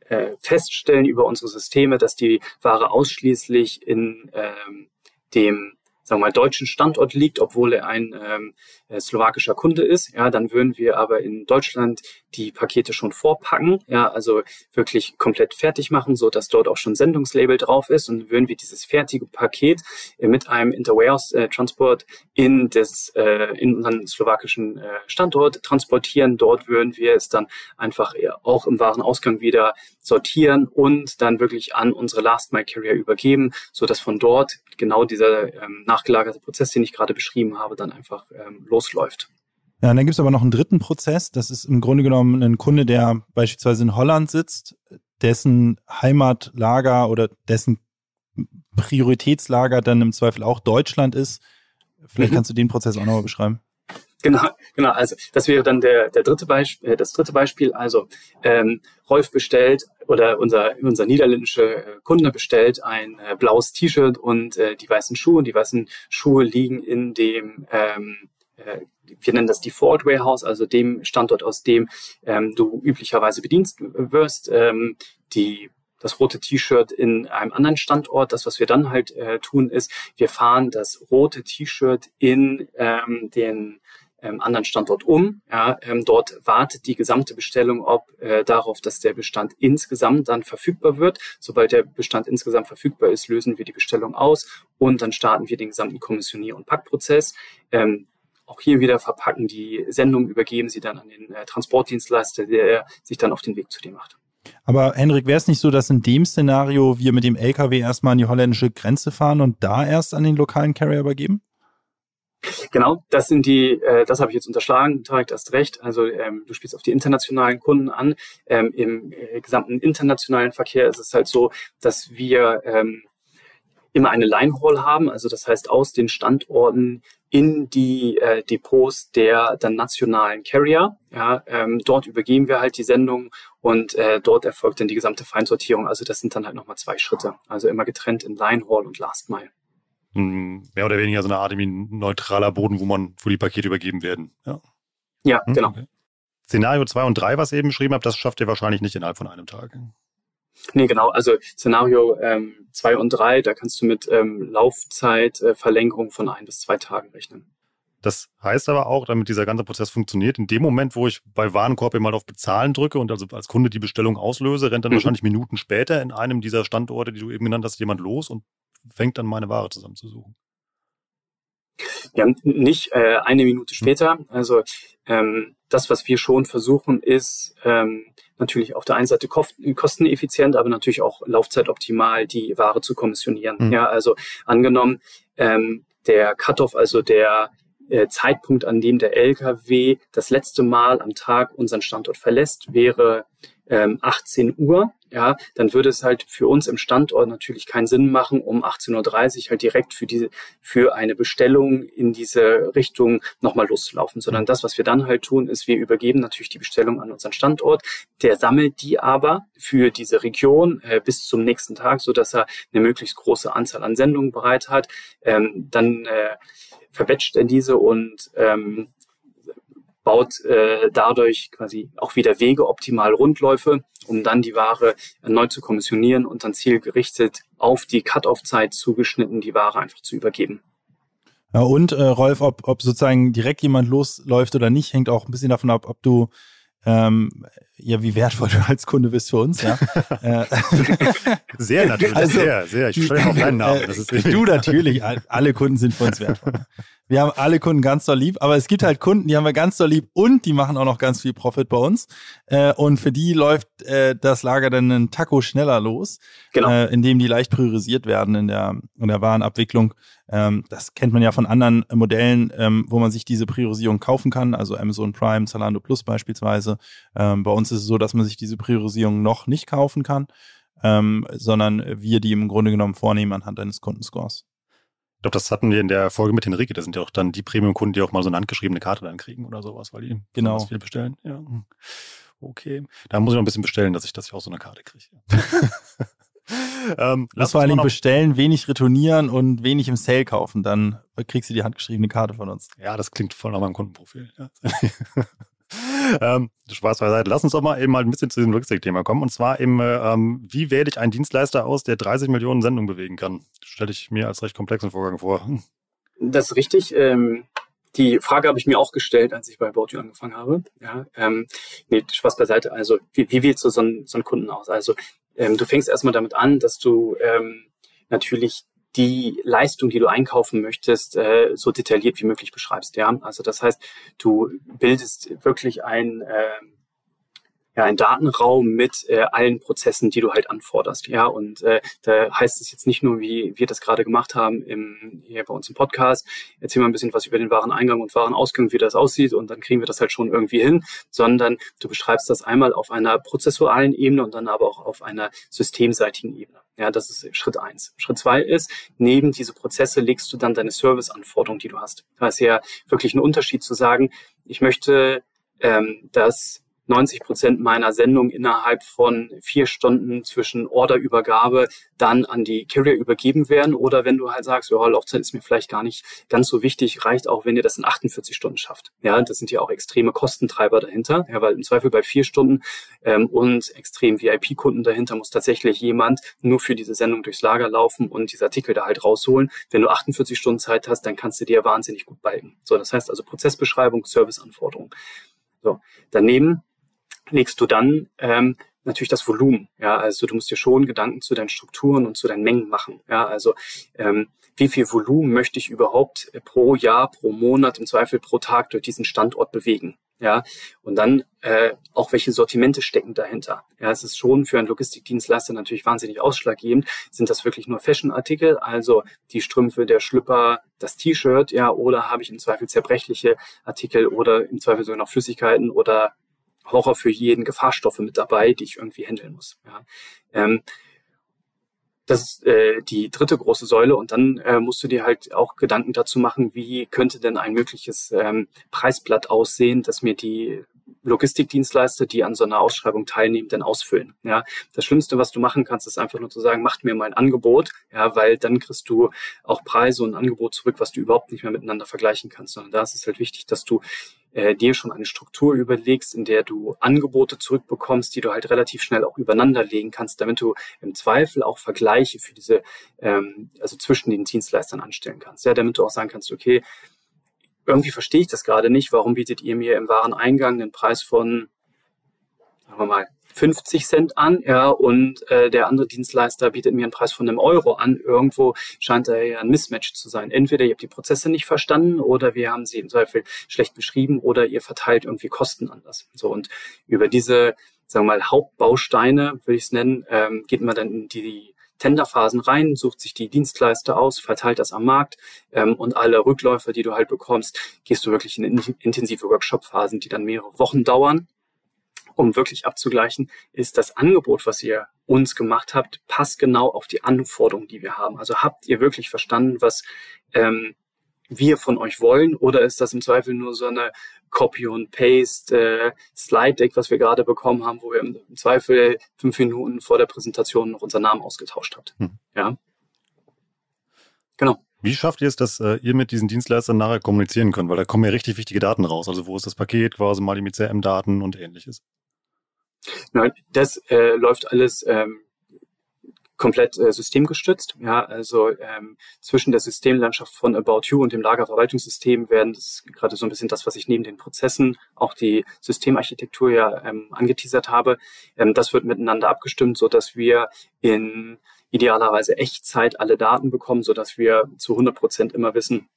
äh, feststellen über unsere Systeme, dass die Ware ausschließlich in ähm, dem sagen wir mal, deutschen Standort liegt, obwohl er ein ähm, äh, slowakischer Kunde ist, ja, dann würden wir aber in Deutschland die Pakete schon vorpacken, ja, also wirklich komplett fertig machen, so dass dort auch schon Sendungslabel drauf ist. Und würden wir dieses fertige Paket äh, mit einem Interwarehouse äh, Transport in das äh, in unseren slowakischen äh, Standort transportieren. Dort würden wir es dann einfach auch im Warenausgang wieder sortieren und dann wirklich an unsere Last Mile Carrier übergeben, so dass von dort genau dieser ähm, nachgelagerte Prozess, den ich gerade beschrieben habe, dann einfach ähm, losläuft. Ja, und dann gibt es aber noch einen dritten Prozess. Das ist im Grunde genommen ein Kunde, der beispielsweise in Holland sitzt, dessen Heimatlager oder dessen Prioritätslager dann im Zweifel auch Deutschland ist. Vielleicht mhm. kannst du den Prozess auch nochmal beschreiben. Genau, genau. Also das wäre dann der, der dritte Beispiel, äh, das dritte Beispiel. Also ähm, Rolf bestellt oder unser unser niederländischer äh, Kunde bestellt ein äh, blaues T-Shirt und äh, die weißen Schuhe. Und die weißen Schuhe liegen in dem ähm, äh, wir nennen das Default Warehouse, also dem Standort, aus dem ähm, du üblicherweise bedienst wirst. Ähm, die das rote T-Shirt in einem anderen Standort. Das, was wir dann halt äh, tun, ist, wir fahren das rote T-Shirt in ähm, den ähm, anderen Standort um. Ja, ähm, dort wartet die gesamte Bestellung ob äh, darauf, dass der Bestand insgesamt dann verfügbar wird. Sobald der Bestand insgesamt verfügbar ist, lösen wir die Bestellung aus und dann starten wir den gesamten Kommissionier- und Packprozess. Ähm, auch hier wieder verpacken die Sendung, übergeben sie dann an den äh, Transportdienstleister, der sich dann auf den Weg zu dir macht. Aber Henrik, wäre es nicht so, dass in dem Szenario wir mit dem LKW erstmal an die holländische Grenze fahren und da erst an den lokalen Carrier übergeben? Genau, das sind die, äh, das habe ich jetzt unterschlagen, Tarek, hast recht. Also ähm, du spielst auf die internationalen Kunden an. Ähm, Im äh, gesamten internationalen Verkehr ist es halt so, dass wir ähm, immer eine Line Haul haben, also das heißt aus den Standorten in die äh, Depots der dann nationalen Carrier. Ja, ähm, dort übergeben wir halt die Sendung und äh, dort erfolgt dann die gesamte Feinsortierung. Also das sind dann halt nochmal zwei Schritte. Also immer getrennt in Line Haul und Last Mile mehr oder weniger so eine Art neutraler Boden, wo man, wo die Pakete übergeben werden. Ja, ja hm, genau. Okay. Szenario 2 und 3, was ihr eben beschrieben habt, das schafft ihr wahrscheinlich nicht innerhalb von einem Tag. Nee, genau. Also Szenario 2 ähm, und 3, da kannst du mit ähm, Laufzeitverlängerung äh, von ein bis zwei Tagen rechnen. Das heißt aber auch, damit dieser ganze Prozess funktioniert, in dem Moment, wo ich bei Warenkorb mal auf Bezahlen drücke und also als Kunde die Bestellung auslöse, rennt dann mhm. wahrscheinlich Minuten später in einem dieser Standorte, die du eben genannt hast, jemand los und fängt dann meine Ware zusammenzusuchen? Ja, nicht äh, eine Minute hm. später. Also ähm, das, was wir schon versuchen, ist ähm, natürlich auf der einen Seite kosteneffizient, aber natürlich auch laufzeitoptimal die Ware zu kommissionieren. Mhm. Ja, also angenommen, ähm, der Cut-off, also der äh, Zeitpunkt, an dem der LKW das letzte Mal am Tag unseren Standort verlässt, wäre ähm, 18 Uhr, ja, dann würde es halt für uns im Standort natürlich keinen Sinn machen, um 18.30 Uhr halt direkt für diese, für eine Bestellung in diese Richtung nochmal loszulaufen, sondern das, was wir dann halt tun, ist, wir übergeben natürlich die Bestellung an unseren Standort. Der sammelt die aber für diese Region äh, bis zum nächsten Tag, so dass er eine möglichst große Anzahl an Sendungen bereit hat. Ähm, dann äh, verwetscht er diese und ähm, baut äh, dadurch quasi auch wieder Wege, optimal Rundläufe, um dann die Ware erneut zu kommissionieren und dann zielgerichtet auf die Cut-off-Zeit zugeschnitten die Ware einfach zu übergeben. Ja, und äh, Rolf, ob, ob sozusagen direkt jemand losläuft oder nicht, hängt auch ein bisschen davon ab, ob du ähm, ja, wie wertvoll du als Kunde bist für uns, ja. Äh, sehr natürlich, also, sehr, sehr. Ich stelle auf deinen Namen. Das ist du natürlich, alle Kunden sind für uns wertvoll. Wir haben alle Kunden ganz doll lieb, aber es gibt halt Kunden, die haben wir ganz doll lieb und die machen auch noch ganz viel Profit bei uns. Äh, und für die läuft äh, das Lager dann einen Taco schneller los, genau. äh, indem die leicht priorisiert werden in der, in der Warenabwicklung. Ähm, das kennt man ja von anderen Modellen, ähm, wo man sich diese Priorisierung kaufen kann, also Amazon Prime, Zalando Plus beispielsweise. Ähm, bei uns ist es so, dass man sich diese Priorisierung noch nicht kaufen kann, ähm, sondern wir die im Grunde genommen vornehmen anhand eines Kundenscores. Ich glaube, das hatten wir in der Folge mit Henrike. Das sind ja auch dann die Premium-Kunden, die auch mal so eine handgeschriebene Karte dann kriegen oder sowas, weil die genau. viel bestellen. Ja. Okay. Da muss ich noch ein bisschen bestellen, dass ich das ja auch so eine Karte kriege. ähm, lass vor allen Dingen bestellen, wenig retournieren und wenig im Sale kaufen. Dann kriegst du die handgeschriebene Karte von uns. Ja, das klingt voll nach meinem Kundenprofil. Ja. Ähm, Spaß beiseite. Lass uns doch mal eben mal ein bisschen zu diesem Logistik-Thema kommen. Und zwar eben, ähm, wie wähle ich einen Dienstleister aus, der 30 Millionen Sendungen bewegen kann? Stelle ich mir als recht komplexen Vorgang vor. Das ist richtig. Ähm, die Frage habe ich mir auch gestellt, als ich bei About angefangen habe. Ja, ähm, nee, Spaß beiseite. Also, wie, wie wählst du so einen, so einen Kunden aus? Also, ähm, du fängst erstmal damit an, dass du ähm, natürlich die Leistung, die du einkaufen möchtest, äh, so detailliert wie möglich beschreibst. Ja, also das heißt, du bildest wirklich ein äh, ja, ein Datenraum mit äh, allen Prozessen, die du halt anforderst. Ja, und äh, da heißt es jetzt nicht nur, wie wir das gerade gemacht haben im, hier bei uns im Podcast, erzähl mal ein bisschen was über den Wareneingang und Warenausgang, wie das aussieht und dann kriegen wir das halt schon irgendwie hin, sondern du beschreibst das einmal auf einer prozessualen Ebene und dann aber auch auf einer systemseitigen Ebene. Ja, das ist Schritt eins. Schritt zwei ist, neben diese Prozesse legst du dann deine Serviceanforderungen, die du hast. Da ist ja wirklich ein Unterschied zu sagen, ich möchte, ähm, dass 90 Prozent meiner Sendung innerhalb von vier Stunden zwischen Orderübergabe dann an die Carrier übergeben werden. Oder wenn du halt sagst, ja, Laufzeit ist mir vielleicht gar nicht ganz so wichtig, reicht auch, wenn ihr das in 48 Stunden schafft. Ja, das sind ja auch extreme Kostentreiber dahinter. Ja, weil im Zweifel bei vier Stunden ähm, und extrem VIP-Kunden dahinter muss tatsächlich jemand nur für diese Sendung durchs Lager laufen und diese Artikel da halt rausholen. Wenn du 48 Stunden Zeit hast, dann kannst du dir wahnsinnig gut balken. So, das heißt also Prozessbeschreibung, Serviceanforderungen. So, daneben legst du dann ähm, natürlich das Volumen. Ja, also du musst dir schon Gedanken zu deinen Strukturen und zu deinen Mengen machen. Ja, also ähm, wie viel Volumen möchte ich überhaupt pro Jahr, pro Monat, im Zweifel pro Tag durch diesen Standort bewegen? Ja, und dann äh, auch welche Sortimente stecken dahinter. Ja, es ist schon für einen Logistikdienstleister natürlich wahnsinnig ausschlaggebend. Sind das wirklich nur Fashion-Artikel, also die Strümpfe, der Schlüpper, das T-Shirt, ja, oder habe ich im Zweifel zerbrechliche Artikel oder im Zweifel sogar noch Flüssigkeiten oder Horror für jeden Gefahrstoffe mit dabei, die ich irgendwie handeln muss. Ja. Ähm, das ist äh, die dritte große Säule und dann äh, musst du dir halt auch Gedanken dazu machen, wie könnte denn ein mögliches ähm, Preisblatt aussehen, das mir die Logistikdienstleister, die an so einer Ausschreibung teilnehmen, denn ausfüllen. Ja, das Schlimmste, was du machen kannst, ist einfach nur zu sagen, macht mir mal ein Angebot, ja, weil dann kriegst du auch Preise und ein Angebot zurück, was du überhaupt nicht mehr miteinander vergleichen kannst. Sondern da ist es halt wichtig, dass du äh, dir schon eine Struktur überlegst, in der du Angebote zurückbekommst, die du halt relativ schnell auch übereinander legen kannst, damit du im Zweifel auch Vergleiche für diese, ähm, also zwischen den Dienstleistern anstellen kannst. Ja, damit du auch sagen kannst, okay, irgendwie verstehe ich das gerade nicht, warum bietet ihr mir im Wareneingang den Preis von, wir mal, 50 Cent an, ja, und äh, der andere Dienstleister bietet mir einen Preis von einem Euro an. Irgendwo scheint da ja ein Mismatch zu sein. Entweder ihr habt die Prozesse nicht verstanden oder wir haben sie im Zweifel schlecht beschrieben oder ihr verteilt irgendwie Kosten anders. So und über diese, sagen wir mal, Hauptbausteine, würde ich es nennen, ähm, geht man dann in die Tenderphasen rein, sucht sich die Dienstleister aus, verteilt das am Markt ähm, und alle Rückläufer, die du halt bekommst, gehst du wirklich in intensive Workshop-Phasen, die dann mehrere Wochen dauern um wirklich abzugleichen, ist das Angebot, was ihr uns gemacht habt, passt genau auf die Anforderungen, die wir haben. Also habt ihr wirklich verstanden, was ähm, wir von euch wollen, oder ist das im Zweifel nur so eine Copy und Paste äh, Slide Deck, was wir gerade bekommen haben, wo ihr im, im Zweifel fünf Minuten vor der Präsentation noch unseren Namen ausgetauscht habt? Hm. Ja. Genau. Wie schafft ihr es, dass äh, ihr mit diesen Dienstleistern nachher kommunizieren könnt? Weil da kommen ja richtig wichtige Daten raus. Also wo ist das Paket, quasi mal die CRM-Daten und ähnliches. Nein, das äh, läuft alles ähm, komplett äh, systemgestützt. Ja, also ähm, zwischen der Systemlandschaft von About You und dem Lagerverwaltungssystem werden das gerade so ein bisschen das, was ich neben den Prozessen auch die Systemarchitektur ja ähm, angeteasert habe. Ähm, das wird miteinander abgestimmt, so dass wir in idealerweise Echtzeit alle Daten bekommen, so dass wir zu 100 Prozent immer wissen,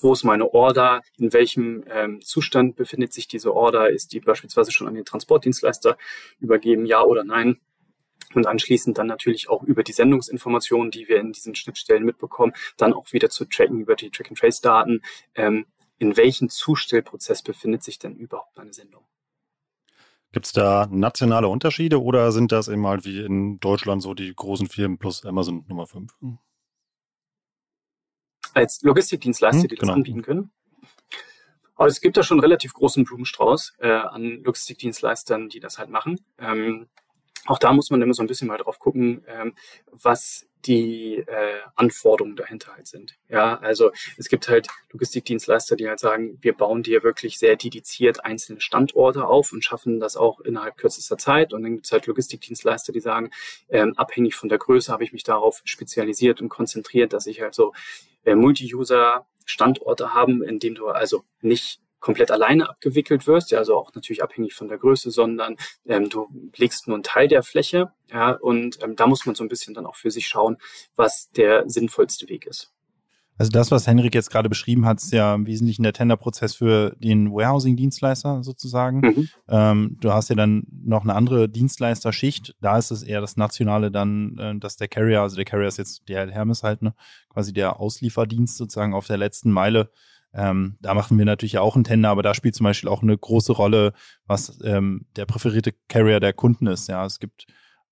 wo ist meine Order, in welchem ähm, Zustand befindet sich diese Order, ist die beispielsweise schon an den Transportdienstleister übergeben, ja oder nein. Und anschließend dann natürlich auch über die Sendungsinformationen, die wir in diesen Schnittstellen mitbekommen, dann auch wieder zu tracken über die Track-and-Trace-Daten, ähm, in welchem Zustellprozess befindet sich denn überhaupt eine Sendung. Gibt es da nationale Unterschiede oder sind das eben halt wie in Deutschland so die großen Firmen plus Amazon Nummer 5? Als Logistikdienstleister, hm, die das genau. anbieten können. Aber es gibt da schon einen relativ großen Blumenstrauß äh, an Logistikdienstleistern, die das halt machen. Ähm, auch da muss man immer so ein bisschen mal drauf gucken, ähm, was die äh, Anforderungen dahinter halt sind. Ja, also es gibt halt Logistikdienstleister, die halt sagen, wir bauen dir wirklich sehr dediziert einzelne Standorte auf und schaffen das auch innerhalb kürzester Zeit. Und dann gibt es halt Logistikdienstleister, die sagen, ähm, abhängig von der Größe habe ich mich darauf spezialisiert und konzentriert, dass ich halt so äh, Multi-User-Standorte haben, in dem du also nicht komplett alleine abgewickelt wirst, ja, also auch natürlich abhängig von der Größe, sondern ähm, du legst nur einen Teil der Fläche, ja, und ähm, da muss man so ein bisschen dann auch für sich schauen, was der sinnvollste Weg ist. Also das, was Henrik jetzt gerade beschrieben hat, ist ja im Wesentlichen der Tenderprozess für den Warehousing-Dienstleister sozusagen. Mhm. Ähm, du hast ja dann noch eine andere Dienstleisterschicht. Da ist es eher das Nationale dann, äh, dass der Carrier, also der Carrier ist jetzt der Hermes halt, ne, quasi der Auslieferdienst sozusagen auf der letzten Meile. Ähm, da machen wir natürlich auch einen Tender, aber da spielt zum Beispiel auch eine große Rolle, was ähm, der präferierte Carrier der Kunden ist. Ja, es gibt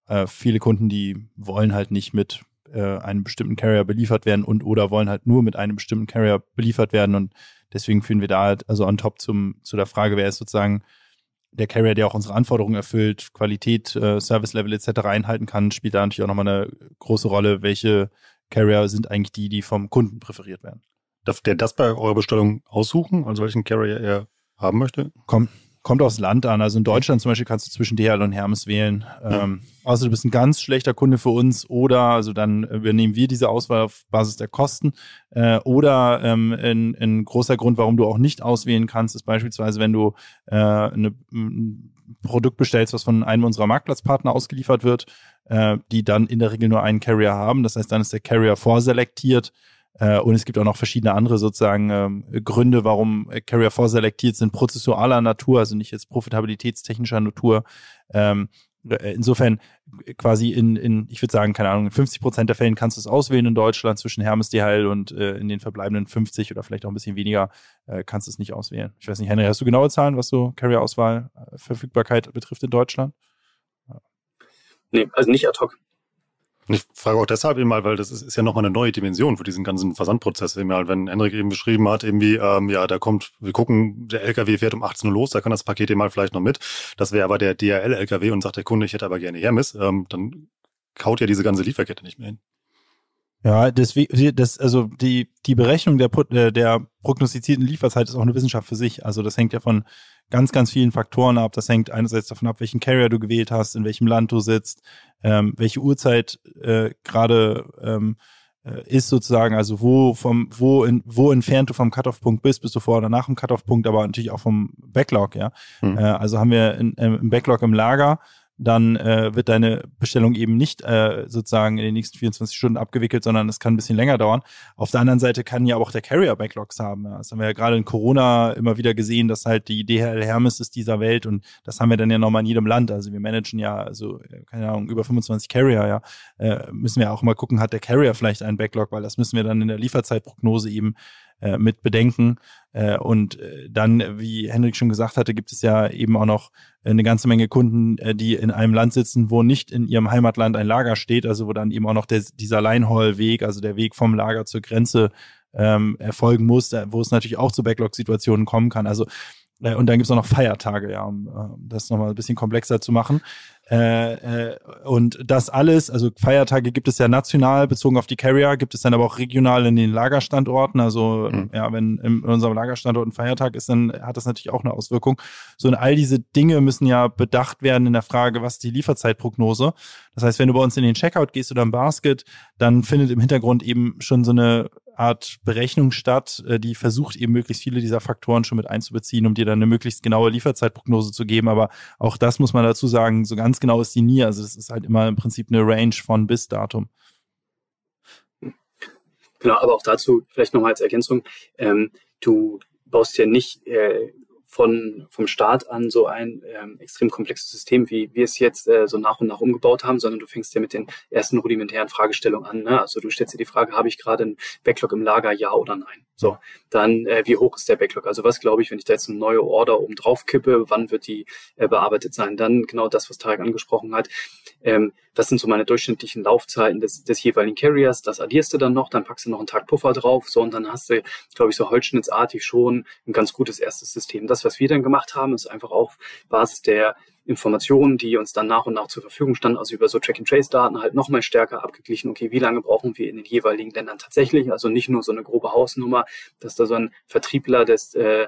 äh, viele Kunden, die wollen halt nicht mit äh, einem bestimmten Carrier beliefert werden und oder wollen halt nur mit einem bestimmten Carrier beliefert werden und deswegen führen wir da halt also on top zum, zu der Frage, wer ist sozusagen der Carrier, der auch unsere Anforderungen erfüllt, Qualität, äh, Service Level etc. einhalten kann, spielt da natürlich auch nochmal eine große Rolle, welche Carrier sind eigentlich die, die vom Kunden präferiert werden. Darf der das bei eurer Bestellung aussuchen, also welchen Carrier er haben möchte? Kommt, Kommt aufs Land an. Also in Deutschland zum Beispiel kannst du zwischen DHL und Hermes wählen. Ja. Ähm, also du bist ein ganz schlechter Kunde für uns oder also dann übernehmen wir diese Auswahl auf Basis der Kosten. Äh, oder ähm, ein, ein großer Grund, warum du auch nicht auswählen kannst, ist beispielsweise, wenn du äh, eine, ein Produkt bestellst, was von einem unserer Marktplatzpartner ausgeliefert wird, äh, die dann in der Regel nur einen Carrier haben. Das heißt, dann ist der Carrier vorselektiert und es gibt auch noch verschiedene andere sozusagen ähm, Gründe, warum Carrier vorselektiert sind, prozessualer Natur, also nicht jetzt profitabilitätstechnischer Natur. Ähm, äh, insofern quasi in, in ich würde sagen, keine Ahnung, in 50 Prozent der Fällen kannst du es auswählen in Deutschland zwischen Hermes DHL und äh, in den verbleibenden 50 oder vielleicht auch ein bisschen weniger äh, kannst du es nicht auswählen. Ich weiß nicht, Henry, hast du genaue Zahlen, was so Carrier-Auswahl, äh, Verfügbarkeit betrifft in Deutschland? Nee, also nicht ad hoc. Und ich frage auch deshalb eben mal, weil das ist, ist ja nochmal eine neue Dimension für diesen ganzen Versandprozess. Eben halt, wenn Henrik eben beschrieben hat, irgendwie, ähm, ja, da kommt, wir gucken, der LKW fährt um 18 Uhr los, da kann das Paket eben mal vielleicht noch mit. Das wäre aber der DHL-LKW und sagt der Kunde, ich hätte aber gerne Hermes, ähm, dann kaut ja diese ganze Lieferkette nicht mehr hin. Ja, deswegen, das, also die, die Berechnung der, äh, der prognostizierten Lieferzeit ist auch eine Wissenschaft für sich. Also das hängt ja von ganz, ganz vielen Faktoren ab. Das hängt einerseits davon ab, welchen Carrier du gewählt hast, in welchem Land du sitzt, ähm, welche Uhrzeit äh, gerade ähm, äh, ist sozusagen, also wo vom, wo in, wo entfernt du vom Cut-off-Punkt bist, bist du vor oder nach dem Cut-off-Punkt, aber natürlich auch vom Backlog, ja. Mhm. Äh, also haben wir ein äh, Backlog im Lager, dann äh, wird deine Bestellung eben nicht äh, sozusagen in den nächsten 24 Stunden abgewickelt, sondern es kann ein bisschen länger dauern. Auf der anderen Seite kann ja auch der Carrier Backlogs haben. Ja. Das haben wir ja gerade in Corona immer wieder gesehen, dass halt die DHL Hermes ist dieser Welt und das haben wir dann ja nochmal in jedem Land. Also wir managen ja, also keine Ahnung, über 25 Carrier, ja. Äh, müssen wir auch mal gucken, hat der Carrier vielleicht einen Backlog, weil das müssen wir dann in der Lieferzeitprognose eben äh, mit bedenken. Äh, und äh, dann, wie Henrik schon gesagt hatte, gibt es ja eben auch noch eine ganze Menge Kunden, äh, die in einem Land sitzen, wo nicht in ihrem Heimatland ein Lager steht, also wo dann eben auch noch der, dieser Linehaul-Weg, also der Weg vom Lager zur Grenze ähm, erfolgen muss, wo es natürlich auch zu Backlog-Situationen kommen kann. Also äh, und dann gibt's auch noch Feiertage, ja, um äh, das nochmal ein bisschen komplexer zu machen. Äh, äh, und das alles, also Feiertage gibt es ja national bezogen auf die Carrier, gibt es dann aber auch regional in den Lagerstandorten. Also mhm. ja, wenn in unserem Lagerstandort ein Feiertag ist, dann hat das natürlich auch eine Auswirkung. So und all diese Dinge müssen ja bedacht werden in der Frage, was ist die Lieferzeitprognose. Das heißt, wenn du bei uns in den Checkout gehst oder im Basket, dann findet im Hintergrund eben schon so eine Art Berechnung statt, äh, die versucht eben möglichst viele dieser Faktoren schon mit einzubeziehen, um dir dann eine möglichst genaue Lieferzeitprognose zu geben. Aber auch das muss man dazu sagen, so ganz genau ist die nie. Also es ist halt immer im Prinzip eine Range von bis Datum. Genau, aber auch dazu vielleicht nochmal als Ergänzung. Ähm, du baust ja nicht äh, von, vom Start an so ein ähm, extrem komplexes System, wie wir es jetzt äh, so nach und nach umgebaut haben, sondern du fängst ja mit den ersten rudimentären Fragestellungen an. Ne? Also du stellst dir die Frage, habe ich gerade einen Backlog im Lager, ja oder nein? So, dann äh, wie hoch ist der Backlog? Also was glaube ich, wenn ich da jetzt eine neue Order oben drauf kippe, wann wird die äh, bearbeitet sein? Dann genau das, was Tarek angesprochen hat. Ähm, das sind so meine durchschnittlichen Laufzeiten des, des jeweiligen Carriers. Das addierst du dann noch, dann packst du noch einen Tag Puffer drauf, so und dann hast du, glaube ich, so holzschnittsartig schon ein ganz gutes erstes System. Das, was wir dann gemacht haben, ist einfach auf Basis der Informationen, die uns dann nach und nach zur Verfügung standen, also über so Track-and-Trace-Daten halt nochmal stärker abgeglichen, okay, wie lange brauchen wir in den jeweiligen Ländern tatsächlich, also nicht nur so eine grobe Hausnummer, dass da so ein Vertriebler des äh,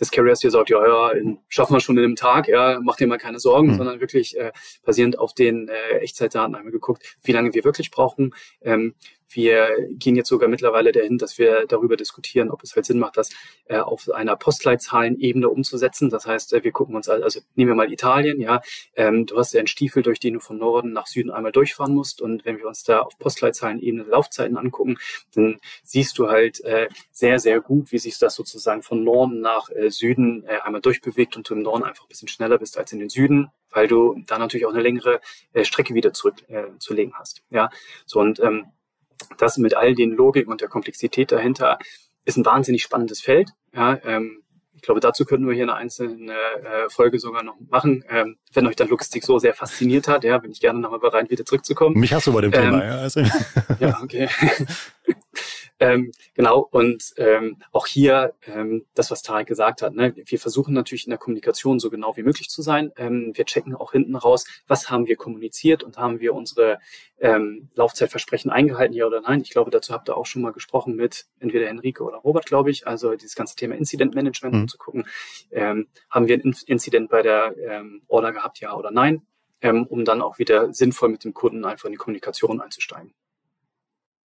des Carriers hier sagt, ja, ja, in, schaffen wir schon in einem Tag, ja, mach dir mal keine Sorgen, mhm. sondern wirklich äh, basierend auf den äh, Echtzeitdaten einmal geguckt, wie lange wir wirklich brauchen, ähm, wir gehen jetzt sogar mittlerweile dahin, dass wir darüber diskutieren, ob es halt Sinn macht, das äh, auf einer Postleitzahlenebene umzusetzen. Das heißt, äh, wir gucken uns, also nehmen wir mal Italien, ja, ähm, du hast ja einen Stiefel, durch den du von Norden nach Süden einmal durchfahren musst. Und wenn wir uns da auf Postleitzahlenebene Laufzeiten angucken, dann siehst du halt äh, sehr, sehr gut, wie sich das sozusagen von Norden nach äh, Süden äh, einmal durchbewegt und du im Norden einfach ein bisschen schneller bist als in den Süden weil du da natürlich auch eine längere äh, Strecke wieder zurückzulegen äh, hast. Ja, so und ähm, das mit all den Logiken und der Komplexität dahinter ist ein wahnsinnig spannendes Feld. Ja, ähm, ich glaube, dazu könnten wir hier eine einzelne äh, Folge sogar noch machen. Ähm, wenn euch dann Logistik so sehr fasziniert hat, ja, bin ich gerne nochmal bereit, wieder zurückzukommen. Mich hast du bei dem Thema, ähm, ja. Also. ja, okay. Ähm, genau, und ähm, auch hier ähm, das, was Tarek gesagt hat, ne, wir versuchen natürlich in der Kommunikation so genau wie möglich zu sein. Ähm, wir checken auch hinten raus, was haben wir kommuniziert und haben wir unsere ähm, Laufzeitversprechen eingehalten, ja oder nein. Ich glaube, dazu habt ihr auch schon mal gesprochen mit entweder Henrike oder Robert, glaube ich. Also dieses ganze Thema Incident Management, mhm. um zu gucken, ähm, haben wir ein Incident bei der ähm, Order gehabt, ja oder nein, ähm, um dann auch wieder sinnvoll mit dem Kunden einfach in die Kommunikation einzusteigen.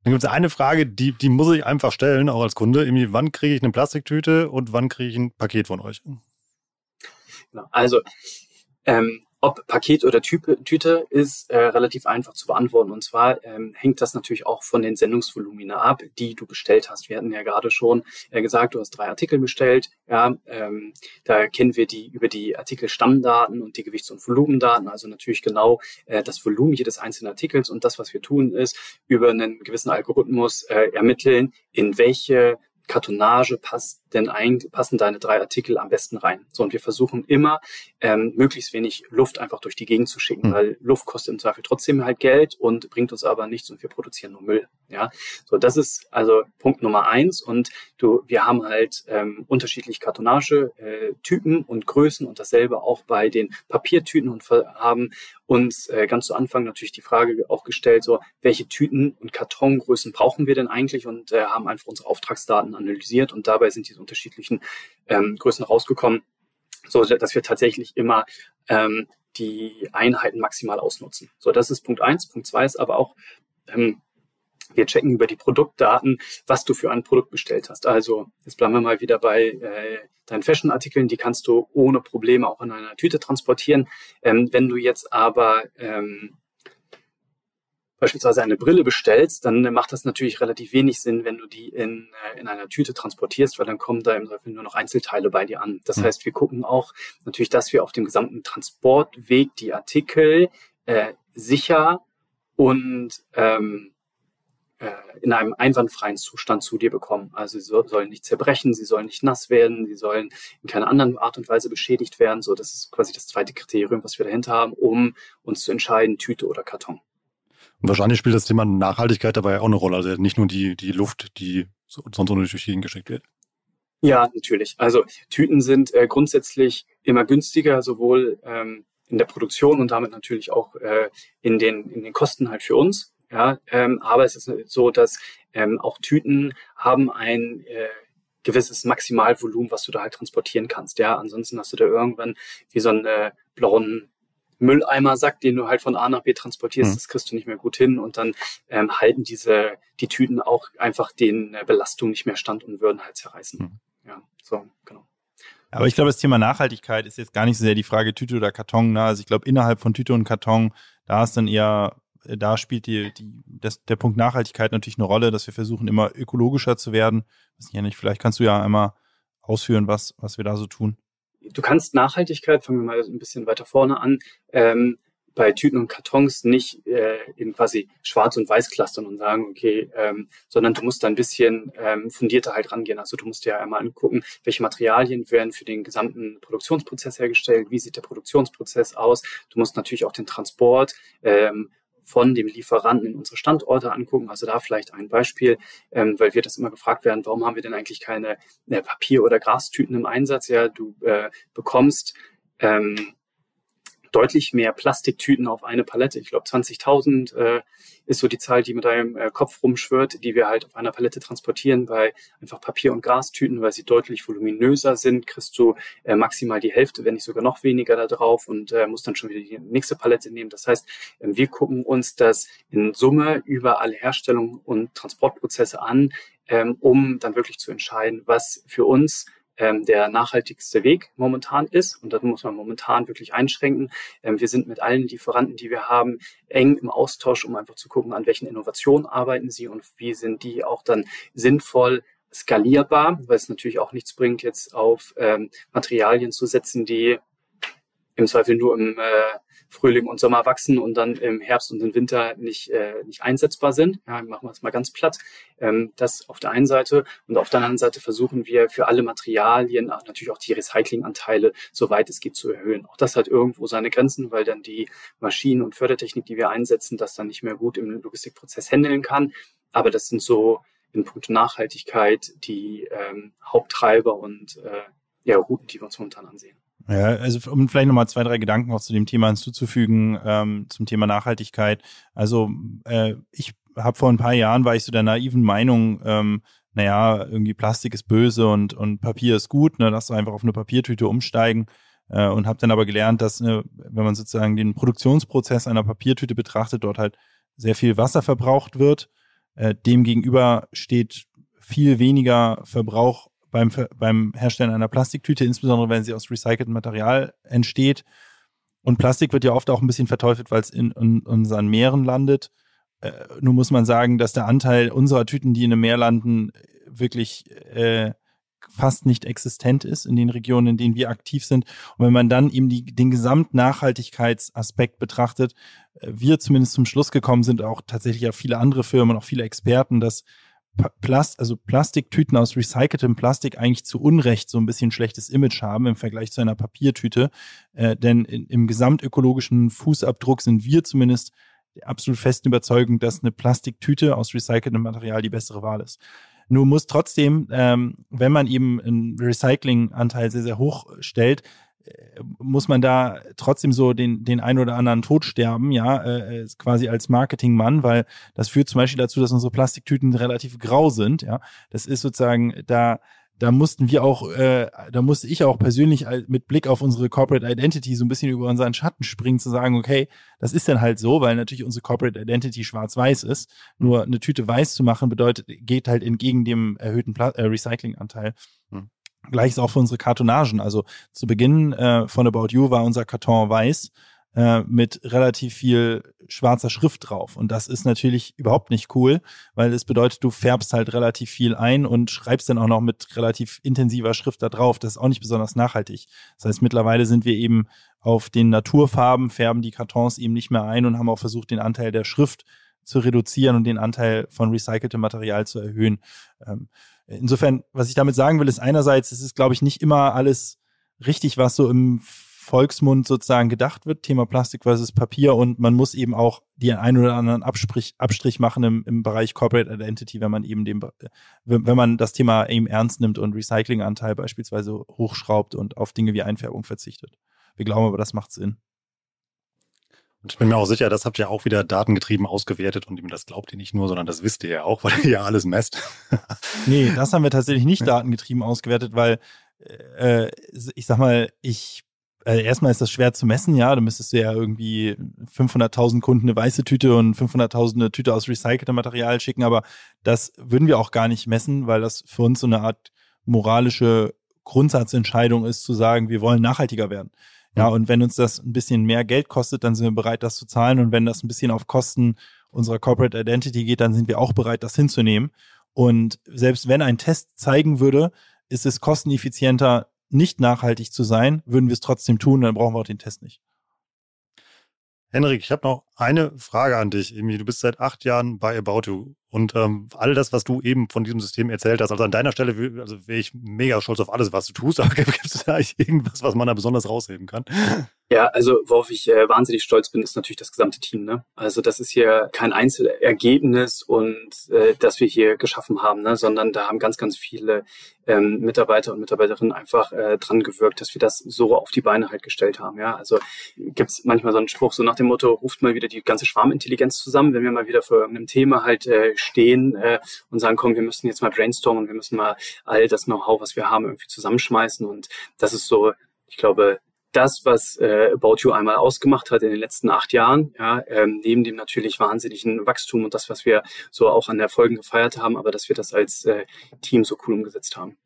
Dann gibt es eine Frage, die, die muss ich einfach stellen, auch als Kunde. Irgendwie, wann kriege ich eine Plastiktüte und wann kriege ich ein Paket von euch? Genau. Also, ähm, ob Paket oder Type, Tüte ist äh, relativ einfach zu beantworten. Und zwar ähm, hängt das natürlich auch von den Sendungsvolumina ab, die du bestellt hast. Wir hatten ja gerade schon äh, gesagt, du hast drei Artikel bestellt. Ja, ähm, da kennen wir die über die Artikelstammdaten und die Gewichts- und Volumendaten, also natürlich genau äh, das Volumen jedes einzelnen Artikels. Und das, was wir tun, ist über einen gewissen Algorithmus äh, ermitteln, in welche Kartonage passt denn eigentlich, passen deine drei Artikel am besten rein? So, und wir versuchen immer, ähm, möglichst wenig Luft einfach durch die Gegend zu schicken, mhm. weil Luft kostet im Zweifel trotzdem halt Geld und bringt uns aber nichts und wir produzieren nur Müll. Ja, so, das ist also Punkt Nummer eins. Und du, wir haben halt ähm, unterschiedlich Kartonage-Typen äh, und Größen und dasselbe auch bei den Papiertüten und haben uns äh, ganz zu Anfang natürlich die Frage auch gestellt, so, welche Tüten und Kartongrößen brauchen wir denn eigentlich und äh, haben einfach unsere Auftragsdaten analysiert und dabei sind diese unterschiedlichen ähm, Größen rausgekommen, so dass wir tatsächlich immer ähm, die Einheiten maximal ausnutzen. So, das ist Punkt eins. Punkt zwei ist aber auch, ähm, wir checken über die Produktdaten, was du für ein Produkt bestellt hast. Also jetzt bleiben wir mal wieder bei äh, deinen Fashion-Artikeln, die kannst du ohne Probleme auch in einer Tüte transportieren. Ähm, wenn du jetzt aber ähm, beispielsweise eine Brille bestellst, dann macht das natürlich relativ wenig Sinn, wenn du die in, äh, in einer Tüte transportierst, weil dann kommen da im Zweifel nur noch Einzelteile bei dir an. Das mhm. heißt, wir gucken auch natürlich, dass wir auf dem gesamten Transportweg die Artikel äh, sicher und ähm, äh, in einem einwandfreien Zustand zu dir bekommen. Also sie so, sollen nicht zerbrechen, sie sollen nicht nass werden, sie sollen in keiner anderen Art und Weise beschädigt werden. So, das ist quasi das zweite Kriterium, was wir dahinter haben, um uns zu entscheiden, Tüte oder Karton. Und wahrscheinlich spielt das Thema Nachhaltigkeit dabei auch eine Rolle. Also nicht nur die, die Luft, die sonst unnötig durch die Gegend geschickt wird. Ja, natürlich. Also Tüten sind äh, grundsätzlich immer günstiger, sowohl ähm, in der Produktion und damit natürlich auch äh, in, den, in den Kosten halt für uns. Ja, ähm, aber es ist so, dass ähm, auch Tüten haben ein äh, gewisses Maximalvolumen, was du da halt transportieren kannst. Ja, ansonsten hast du da irgendwann wie so einen äh, blauen Mülleimer-Sack, den du halt von A nach B transportierst, mhm. das kriegst du nicht mehr gut hin und dann ähm, halten diese die Tüten auch einfach den äh, Belastungen nicht mehr stand und würden halt zerreißen. Mhm. Ja, so genau. Aber ich glaube, das Thema Nachhaltigkeit ist jetzt gar nicht so sehr die Frage Tüte oder Karton. Ne? Also ich glaube, innerhalb von Tüte und Karton, da ist dann eher, äh, da spielt die, die, das, der Punkt Nachhaltigkeit natürlich eine Rolle, dass wir versuchen, immer ökologischer zu werden. Weiß ich nicht, vielleicht kannst du ja einmal ausführen, was, was wir da so tun. Du kannst Nachhaltigkeit, fangen wir mal ein bisschen weiter vorne an, ähm, bei Tüten und Kartons nicht äh, in quasi Schwarz und Weiß clustern und sagen, okay, ähm, sondern du musst da ein bisschen ähm, fundierter halt rangehen. Also du musst dir einmal angucken, welche Materialien werden für den gesamten Produktionsprozess hergestellt, wie sieht der Produktionsprozess aus. Du musst natürlich auch den Transport ähm, von dem Lieferanten in unsere Standorte angucken. Also da vielleicht ein Beispiel, ähm, weil wir das immer gefragt werden, warum haben wir denn eigentlich keine äh, Papier- oder Grastüten im Einsatz? Ja, du äh, bekommst ähm, deutlich mehr Plastiktüten auf eine Palette. Ich glaube 20.000 äh, ist so die Zahl, die mit deinem äh, Kopf rumschwirrt, die wir halt auf einer Palette transportieren. Bei einfach Papier- und Grastüten, weil sie deutlich voluminöser sind, kriegst du äh, maximal die Hälfte, wenn nicht sogar noch weniger da drauf und äh, musst dann schon wieder die nächste Palette nehmen. Das heißt, äh, wir gucken uns das in Summe über alle Herstellung und Transportprozesse an, ähm, um dann wirklich zu entscheiden, was für uns ähm, der nachhaltigste Weg momentan ist. Und das muss man momentan wirklich einschränken. Ähm, wir sind mit allen Lieferanten, die wir haben, eng im Austausch, um einfach zu gucken, an welchen Innovationen arbeiten sie und wie sind die auch dann sinnvoll skalierbar, weil es natürlich auch nichts bringt, jetzt auf ähm, Materialien zu setzen, die im Zweifel nur im äh, Frühling und Sommer wachsen und dann im Herbst und im Winter nicht, äh, nicht einsetzbar sind. Ja, machen wir es mal ganz platt. Ähm, das auf der einen Seite. Und auf der anderen Seite versuchen wir für alle Materialien natürlich auch die Recyclinganteile, soweit es geht, zu erhöhen. Auch das hat irgendwo seine Grenzen, weil dann die Maschinen und Fördertechnik, die wir einsetzen, das dann nicht mehr gut im Logistikprozess handeln kann. Aber das sind so in puncto Nachhaltigkeit die ähm, Haupttreiber und äh, ja, Routen, die wir uns momentan ansehen. Ja, also um vielleicht nochmal zwei, drei Gedanken auch zu dem Thema hinzuzufügen, ähm, zum Thema Nachhaltigkeit. Also äh, ich habe vor ein paar Jahren, war ich so der naiven Meinung, ähm, naja, irgendwie Plastik ist böse und, und Papier ist gut, ne, lass doch einfach auf eine Papiertüte umsteigen. Äh, und habe dann aber gelernt, dass, äh, wenn man sozusagen den Produktionsprozess einer Papiertüte betrachtet, dort halt sehr viel Wasser verbraucht wird. Äh, Demgegenüber steht viel weniger Verbrauch beim, beim Herstellen einer Plastiktüte, insbesondere wenn sie aus recyceltem Material entsteht. Und Plastik wird ja oft auch ein bisschen verteufelt, weil es in, in, unseren Meeren landet. Äh, nun muss man sagen, dass der Anteil unserer Tüten, die in einem Meer landen, wirklich äh, fast nicht existent ist in den Regionen, in denen wir aktiv sind. Und wenn man dann eben die, den Gesamtnachhaltigkeitsaspekt betrachtet, äh, wir zumindest zum Schluss gekommen sind, auch tatsächlich ja viele andere Firmen, auch viele Experten, dass Plast, also Plastiktüten aus recyceltem Plastik eigentlich zu Unrecht so ein bisschen schlechtes Image haben im Vergleich zu einer Papiertüte. Äh, denn in, im gesamtökologischen Fußabdruck sind wir zumindest absolut festen Überzeugung, dass eine Plastiktüte aus recyceltem Material die bessere Wahl ist. Nur muss trotzdem, ähm, wenn man eben einen Recyclinganteil sehr, sehr hoch stellt, muss man da trotzdem so den, den ein oder anderen Tod sterben, ja, äh, quasi als Marketingmann, weil das führt zum Beispiel dazu, dass unsere Plastiktüten relativ grau sind, ja. Das ist sozusagen, da, da mussten wir auch, äh, da musste ich auch persönlich mit Blick auf unsere Corporate Identity so ein bisschen über unseren Schatten springen, zu sagen, okay, das ist dann halt so, weil natürlich unsere Corporate Identity schwarz-weiß ist. Nur eine Tüte weiß zu machen bedeutet, geht halt entgegen dem erhöhten Pla äh, Recyclinganteil. Hm. Gleiches auch für unsere Kartonagen. Also zu Beginn äh, von About You war unser Karton weiß äh, mit relativ viel schwarzer Schrift drauf. Und das ist natürlich überhaupt nicht cool, weil es bedeutet, du färbst halt relativ viel ein und schreibst dann auch noch mit relativ intensiver Schrift da drauf. Das ist auch nicht besonders nachhaltig. Das heißt, mittlerweile sind wir eben auf den Naturfarben, färben die Kartons eben nicht mehr ein und haben auch versucht, den Anteil der Schrift zu reduzieren und den Anteil von recyceltem Material zu erhöhen. Ähm, Insofern, was ich damit sagen will, ist einerseits, es ist, glaube ich, nicht immer alles richtig, was so im Volksmund sozusagen gedacht wird, Thema Plastik versus Papier und man muss eben auch die einen oder anderen Abstrich, Abstrich machen im, im Bereich Corporate Identity, wenn man eben dem, wenn man das Thema eben ernst nimmt und Recyclinganteil beispielsweise hochschraubt und auf Dinge wie Einfärbung verzichtet. Wir glauben aber, das macht Sinn. Und ich bin mir auch sicher, das habt ihr auch wieder datengetrieben ausgewertet und das glaubt ihr nicht nur, sondern das wisst ihr ja auch, weil ihr ja alles messt. nee, das haben wir tatsächlich nicht datengetrieben ausgewertet, weil äh, ich sag mal, ich äh, erstmal ist das schwer zu messen, ja. Da müsstest du ja irgendwie 500.000 Kunden eine weiße Tüte und 500.000 eine Tüte aus recyceltem Material schicken, aber das würden wir auch gar nicht messen, weil das für uns so eine Art moralische Grundsatzentscheidung ist, zu sagen, wir wollen nachhaltiger werden. Ja, und wenn uns das ein bisschen mehr Geld kostet, dann sind wir bereit, das zu zahlen. Und wenn das ein bisschen auf Kosten unserer Corporate Identity geht, dann sind wir auch bereit, das hinzunehmen. Und selbst wenn ein Test zeigen würde, ist es kosteneffizienter, nicht nachhaltig zu sein, würden wir es trotzdem tun, dann brauchen wir auch den Test nicht. Henrik, ich habe noch eine Frage an dich. Du bist seit acht Jahren bei About You und ähm, all das, was du eben von diesem System erzählt hast, also an deiner Stelle also wäre ich mega stolz auf alles, was du tust, aber gibt es da eigentlich irgendwas, was man da besonders rausheben kann? Ja, also worauf ich äh, wahnsinnig stolz bin, ist natürlich das gesamte Team. Ne? Also das ist hier kein Einzelergebnis und äh, das wir hier geschaffen haben, ne? sondern da haben ganz, ganz viele ähm, Mitarbeiter und Mitarbeiterinnen einfach äh, dran gewirkt, dass wir das so auf die Beine halt gestellt haben. Ja, also gibt's manchmal so einen Spruch so nach dem Motto: Ruft mal wieder die ganze Schwarmintelligenz zusammen, wenn wir mal wieder vor irgendeinem Thema halt äh, stehen äh, und sagen, komm, wir müssen jetzt mal brainstormen und wir müssen mal all das Know-how, was wir haben, irgendwie zusammenschmeißen. Und das ist so, ich glaube, das, was äh, About You einmal ausgemacht hat in den letzten acht Jahren, ja, ähm, neben dem natürlich wahnsinnigen Wachstum und das, was wir so auch an Erfolgen gefeiert haben, aber dass wir das als äh, Team so cool umgesetzt haben.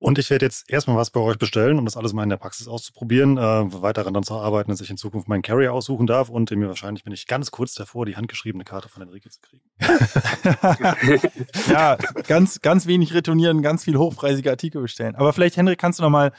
Und ich werde jetzt erstmal was bei euch bestellen, um das alles mal in der Praxis auszuprobieren, äh, weiter daran zu arbeiten, dass ich in Zukunft meinen Carrier aussuchen darf und mir wahrscheinlich bin ich ganz kurz davor, die handgeschriebene Karte von Enrique zu kriegen. ja, ganz, ganz wenig retournieren, ganz viel hochpreisige Artikel bestellen. Aber vielleicht, Henrik, kannst du noch mal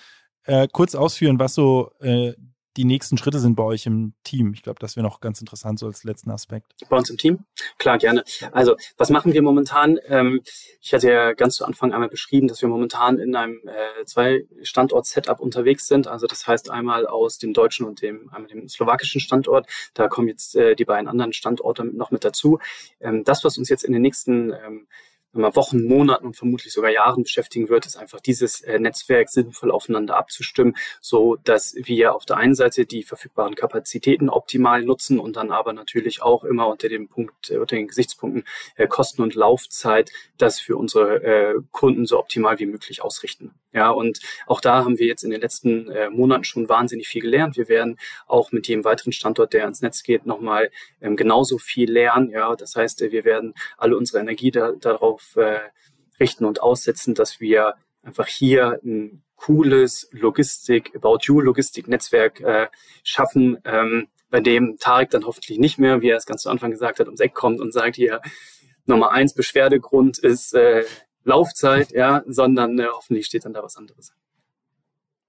äh, kurz ausführen, was so äh, die nächsten Schritte sind bei euch im Team. Ich glaube, das wäre noch ganz interessant so als letzten Aspekt. Bei uns im Team? Klar, gerne. Also, was machen wir momentan? Ähm, ich hatte ja ganz zu Anfang einmal beschrieben, dass wir momentan in einem äh, Zwei-Standort-Setup unterwegs sind. Also, das heißt einmal aus dem deutschen und dem, einmal dem slowakischen Standort. Da kommen jetzt äh, die beiden anderen Standorte noch mit dazu. Ähm, das, was uns jetzt in den nächsten ähm, Wochen, Monaten und vermutlich sogar Jahren beschäftigen wird, ist einfach dieses äh, Netzwerk sinnvoll aufeinander abzustimmen, so dass wir auf der einen Seite die verfügbaren Kapazitäten optimal nutzen und dann aber natürlich auch immer unter dem Punkt, äh, unter den Gesichtspunkten äh, Kosten und Laufzeit das für unsere Kunden so optimal wie möglich ausrichten. Ja, und auch da haben wir jetzt in den letzten Monaten schon wahnsinnig viel gelernt. Wir werden auch mit jedem weiteren Standort, der ans Netz geht, nochmal ähm, genauso viel lernen. Ja, das heißt, wir werden alle unsere Energie da, darauf äh, richten und aussetzen, dass wir einfach hier ein cooles Logistik, About You Logistik-Netzwerk äh, schaffen, ähm, bei dem Tarek dann hoffentlich nicht mehr, wie er es ganz zu Anfang gesagt hat, ums Eck kommt und sagt hier, Nummer eins Beschwerdegrund ist äh, Laufzeit, ja, sondern äh, hoffentlich steht dann da was anderes.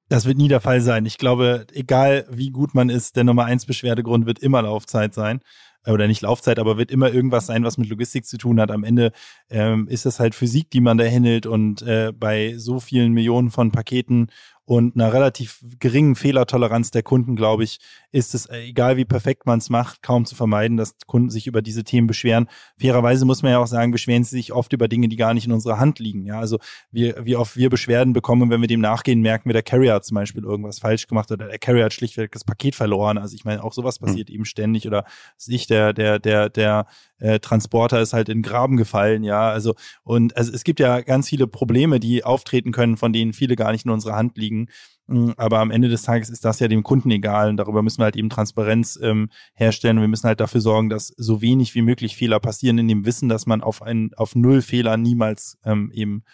Das wird nie der Fall sein. Ich glaube, egal wie gut man ist, der Nummer eins Beschwerdegrund wird immer Laufzeit sein. Oder nicht Laufzeit, aber wird immer irgendwas sein, was mit Logistik zu tun hat. Am Ende ähm, ist das halt Physik, die man da händelt und äh, bei so vielen Millionen von Paketen und einer relativ geringen Fehlertoleranz der Kunden, glaube ich, ist es, äh, egal wie perfekt man es macht, kaum zu vermeiden, dass Kunden sich über diese Themen beschweren. Fairerweise muss man ja auch sagen, beschweren sie sich oft über Dinge, die gar nicht in unserer Hand liegen. Ja, also wie, wie oft wir Beschwerden bekommen, wenn wir dem nachgehen, merken wir, der Carrier hat zum Beispiel irgendwas falsch gemacht oder der Carrier hat schlichtweg das Paket verloren. Also ich meine, auch sowas hm. passiert mhm. eben ständig oder sich der, der, der, der äh, Transporter ist halt in Graben gefallen, ja. Also, und also es gibt ja ganz viele Probleme, die auftreten können, von denen viele gar nicht in unserer Hand liegen. Mm, aber am Ende des Tages ist das ja dem Kunden egal und darüber müssen wir halt eben Transparenz ähm, herstellen und wir müssen halt dafür sorgen, dass so wenig wie möglich Fehler passieren, in dem Wissen, dass man auf ein, auf null Fehler niemals ähm, eben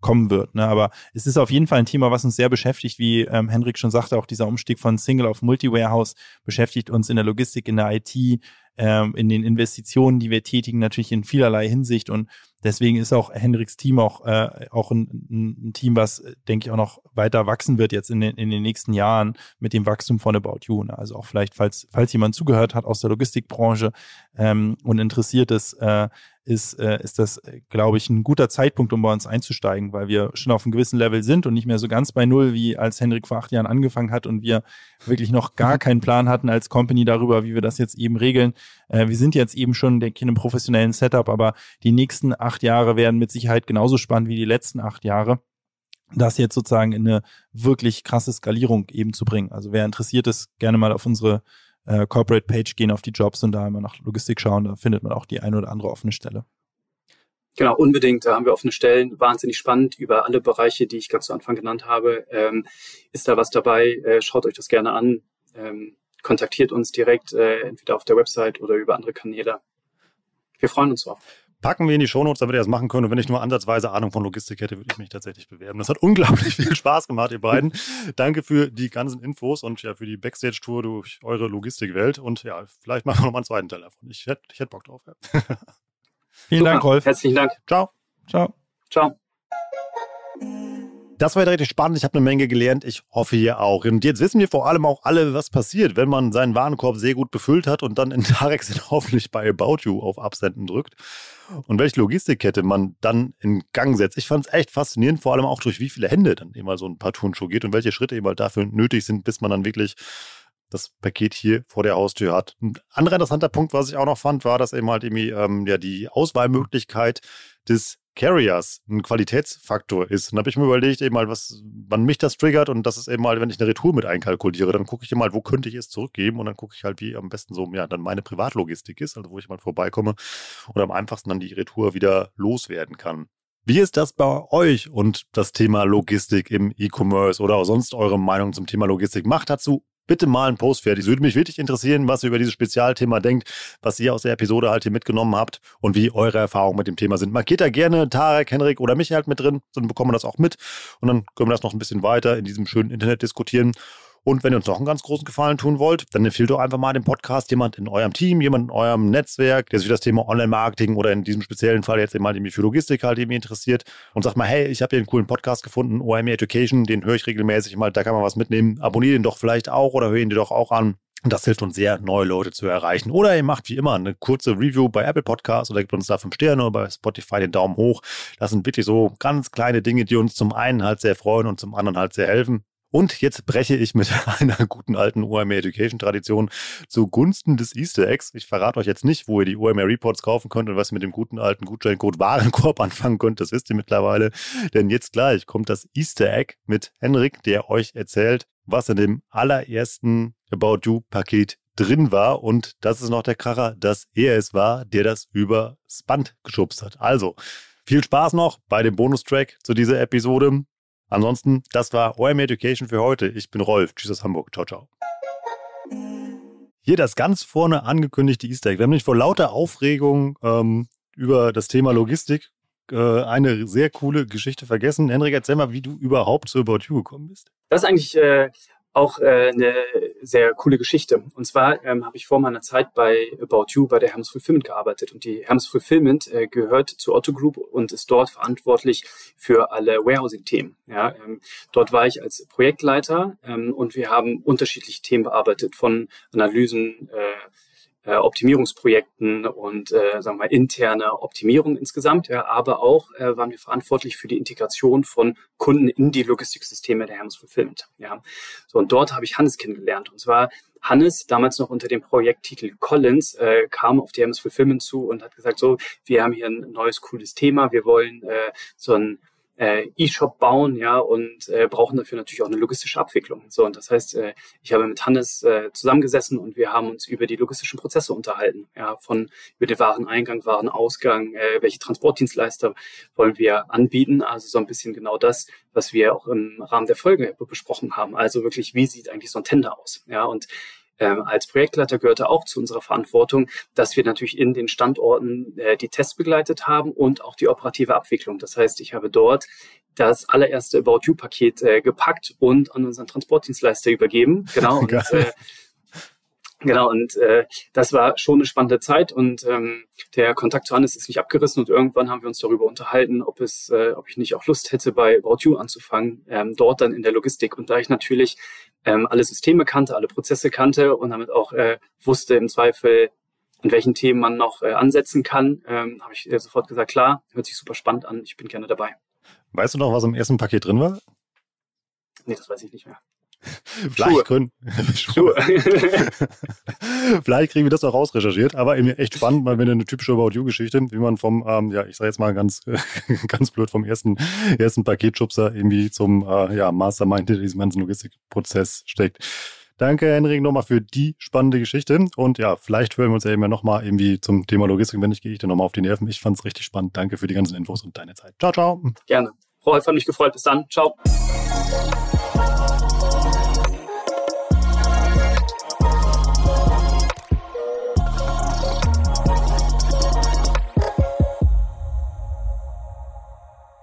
kommen wird. Ne? Aber es ist auf jeden Fall ein Thema, was uns sehr beschäftigt, wie ähm, Henrik schon sagte, auch dieser Umstieg von Single auf Multi-Warehouse beschäftigt uns in der Logistik, in der IT, ähm, in den Investitionen, die wir tätigen, natürlich in vielerlei Hinsicht und deswegen ist auch Hendricks Team auch, äh, auch ein, ein Team, was, denke ich, auch noch weiter wachsen wird jetzt in den, in den nächsten Jahren mit dem Wachstum von About You. Ne? Also auch vielleicht, falls, falls jemand zugehört hat aus der Logistikbranche ähm, und interessiert ist, äh, ist, äh, ist das, glaube ich, ein guter Zeitpunkt, um bei uns einzusteigen, weil wir schon auf einem gewissen Level sind und nicht mehr so ganz bei Null, wie als Hendrik vor acht Jahren angefangen hat und wir wirklich noch gar keinen Plan hatten als Company darüber, wie wir das jetzt eben regeln. Äh, wir sind jetzt eben schon, in einem professionellen Setup, aber die nächsten acht Jahre werden mit Sicherheit genauso spannend wie die letzten acht Jahre das jetzt sozusagen in eine wirklich krasse Skalierung eben zu bringen. Also wer interessiert ist, gerne mal auf unsere äh, Corporate Page gehen, auf die Jobs und da immer nach Logistik schauen. Da findet man auch die ein oder andere offene Stelle. Genau, unbedingt. Da haben wir offene Stellen. Wahnsinnig spannend über alle Bereiche, die ich ganz zu Anfang genannt habe. Ähm, ist da was dabei? Äh, schaut euch das gerne an. Ähm, kontaktiert uns direkt, äh, entweder auf der Website oder über andere Kanäle. Wir freuen uns drauf packen wir in die Shownotes, damit ihr das machen könnt. Und wenn ich nur ansatzweise Ahnung von Logistik hätte, würde ich mich tatsächlich bewerben. Das hat unglaublich viel Spaß gemacht, ihr beiden. Danke für die ganzen Infos und ja für die Backstage-Tour durch eure Logistikwelt. Und ja, vielleicht machen wir noch mal einen zweiten Teil davon. Ich hätte ich hätt Bock drauf. Ja. Vielen Super. Dank, Rolf. Herzlichen Dank. Ciao. Ciao. Ciao. Das war richtig spannend. Ich habe eine Menge gelernt. Ich hoffe ihr auch. Und jetzt wissen wir vor allem auch alle, was passiert, wenn man seinen Warenkorb sehr gut befüllt hat und dann in Tarex hoffentlich bei About You auf Absenden drückt. Und welche Logistikkette man dann in Gang setzt. Ich fand es echt faszinierend, vor allem auch durch wie viele Hände dann immer so ein paar Turnschuh geht und welche Schritte eben halt dafür nötig sind, bis man dann wirklich das Paket hier vor der Haustür hat. Ein anderer interessanter Punkt, was ich auch noch fand, war, dass eben halt irgendwie ähm, ja die Auswahlmöglichkeit des Carriers ein Qualitätsfaktor ist. Und habe ich mir überlegt, eben mal, was, wann mich das triggert und das ist eben mal, wenn ich eine Retour mit einkalkuliere, dann gucke ich mal, wo könnte ich es zurückgeben und dann gucke ich halt, wie am besten so, ja, dann meine Privatlogistik ist, also wo ich mal vorbeikomme und am einfachsten dann die Retour wieder loswerden kann. Wie ist das bei euch und das Thema Logistik im E-Commerce oder auch sonst eure Meinung zum Thema Logistik? Macht dazu bitte mal einen Post fertig. Es würde mich wirklich interessieren, was ihr über dieses Spezialthema denkt, was ihr aus der Episode halt hier mitgenommen habt und wie eure Erfahrungen mit dem Thema sind. Markiert da gerne Tarek, Henrik oder mich halt mit drin, dann bekommen wir das auch mit und dann können wir das noch ein bisschen weiter in diesem schönen Internet diskutieren. Und wenn ihr uns noch einen ganz großen Gefallen tun wollt, dann empfiehlt doch einfach mal den Podcast jemand in eurem Team, jemand in eurem Netzwerk, der sich für das Thema Online-Marketing oder in diesem speziellen Fall jetzt eben mal für Logistik halt eben interessiert und sagt mal, hey, ich habe hier einen coolen Podcast gefunden, OME Education, den höre ich regelmäßig mal, da kann man was mitnehmen. Abonniert den doch vielleicht auch oder hör ihn dir doch auch an. Und das hilft uns sehr, neue Leute zu erreichen. Oder ihr macht wie immer eine kurze Review bei Apple Podcasts oder gebt uns da fünf Sterne oder bei Spotify den Daumen hoch. Das sind wirklich so ganz kleine Dinge, die uns zum einen halt sehr freuen und zum anderen halt sehr helfen. Und jetzt breche ich mit einer guten alten OMR Education Tradition zugunsten des Easter Eggs. Ich verrate euch jetzt nicht, wo ihr die OMR Reports kaufen könnt und was ihr mit dem guten alten Gutscheincode Warenkorb anfangen könnt. Das wisst ihr mittlerweile. Denn jetzt gleich kommt das Easter Egg mit Henrik, der euch erzählt, was in dem allerersten About You Paket drin war. Und das ist noch der Kracher, dass er es war, der das übers Band geschubst hat. Also, viel Spaß noch bei dem Bonustrack zu dieser Episode. Ansonsten, das war OM Education für heute. Ich bin Rolf. Tschüss aus Hamburg. Ciao, ciao. Hier das ganz vorne angekündigte Easter Egg. Wir haben nicht vor lauter Aufregung ähm, über das Thema Logistik äh, eine sehr coole Geschichte vergessen. Henrik, erzähl mal, wie du überhaupt zu About You gekommen bist. Das ist eigentlich äh, auch äh, eine sehr coole Geschichte. Und zwar ähm, habe ich vor meiner Zeit bei About You bei der Hermes Fulfillment gearbeitet. Und die Hermes Fulfillment äh, gehört zur Otto Group und ist dort verantwortlich für alle Warehousing-Themen. Ja, ähm, dort war ich als Projektleiter ähm, und wir haben unterschiedliche Themen bearbeitet, von Analysen, äh, äh, Optimierungsprojekten und äh, sagen wir interne Optimierung insgesamt, ja, aber auch äh, waren wir verantwortlich für die Integration von Kunden in die Logistiksysteme der Hermes Fulfillment. Ja. So, und dort habe ich Hannes kennengelernt. Und zwar Hannes, damals noch unter dem Projekttitel Collins, äh, kam auf die Hermes Fulfillment zu und hat gesagt, so, wir haben hier ein neues, cooles Thema, wir wollen äh, so ein äh, E-Shop bauen, ja, und äh, brauchen dafür natürlich auch eine logistische Abwicklung. So, und das heißt, äh, ich habe mit Hannes äh, zusammengesessen und wir haben uns über die logistischen Prozesse unterhalten, ja, von über den Wareneingang, Warenausgang, äh, welche Transportdienstleister wollen wir anbieten, also so ein bisschen genau das, was wir auch im Rahmen der Folge besprochen haben. Also wirklich, wie sieht eigentlich so ein Tender aus, ja, und ähm, als Projektleiter gehörte auch zu unserer Verantwortung, dass wir natürlich in den Standorten äh, die Tests begleitet haben und auch die operative Abwicklung. Das heißt, ich habe dort das allererste About You-Paket äh, gepackt und an unseren Transportdienstleister übergeben. Genau. und, äh, Genau, und äh, das war schon eine spannende Zeit und ähm, der Kontakt zu Hannes ist nicht abgerissen und irgendwann haben wir uns darüber unterhalten, ob es, äh, ob ich nicht auch Lust hätte, bei About You anzufangen, ähm, dort dann in der Logistik. Und da ich natürlich ähm, alle Systeme kannte, alle Prozesse kannte und damit auch äh, wusste im Zweifel, an welchen Themen man noch äh, ansetzen kann, ähm, habe ich äh, sofort gesagt, klar, hört sich super spannend an, ich bin gerne dabei. Weißt du noch, was im ersten Paket drin war? Nee, das weiß ich nicht mehr. Vielleicht, können. Vielleicht kriegen wir das auch rausrecherchiert, aber eben echt spannend, weil wir eine typische About You-Geschichte, wie man vom, ähm, ja, ich sage jetzt mal ganz, ganz blöd, vom ersten, ersten Paketschubser irgendwie zum äh, ja, Mastermind in diesem ganzen Logistikprozess steckt. Danke, Henrik, nochmal für die spannende Geschichte. Und ja, vielleicht hören wir uns ja eben nochmal irgendwie zum Thema Logistik. Wenn nicht, gehe ich dir nochmal auf die Nerven. Ich fand es richtig spannend. Danke für die ganzen Infos und deine Zeit. Ciao, ciao. Gerne. Rolf, hat mich gefreut. Bis dann. Ciao.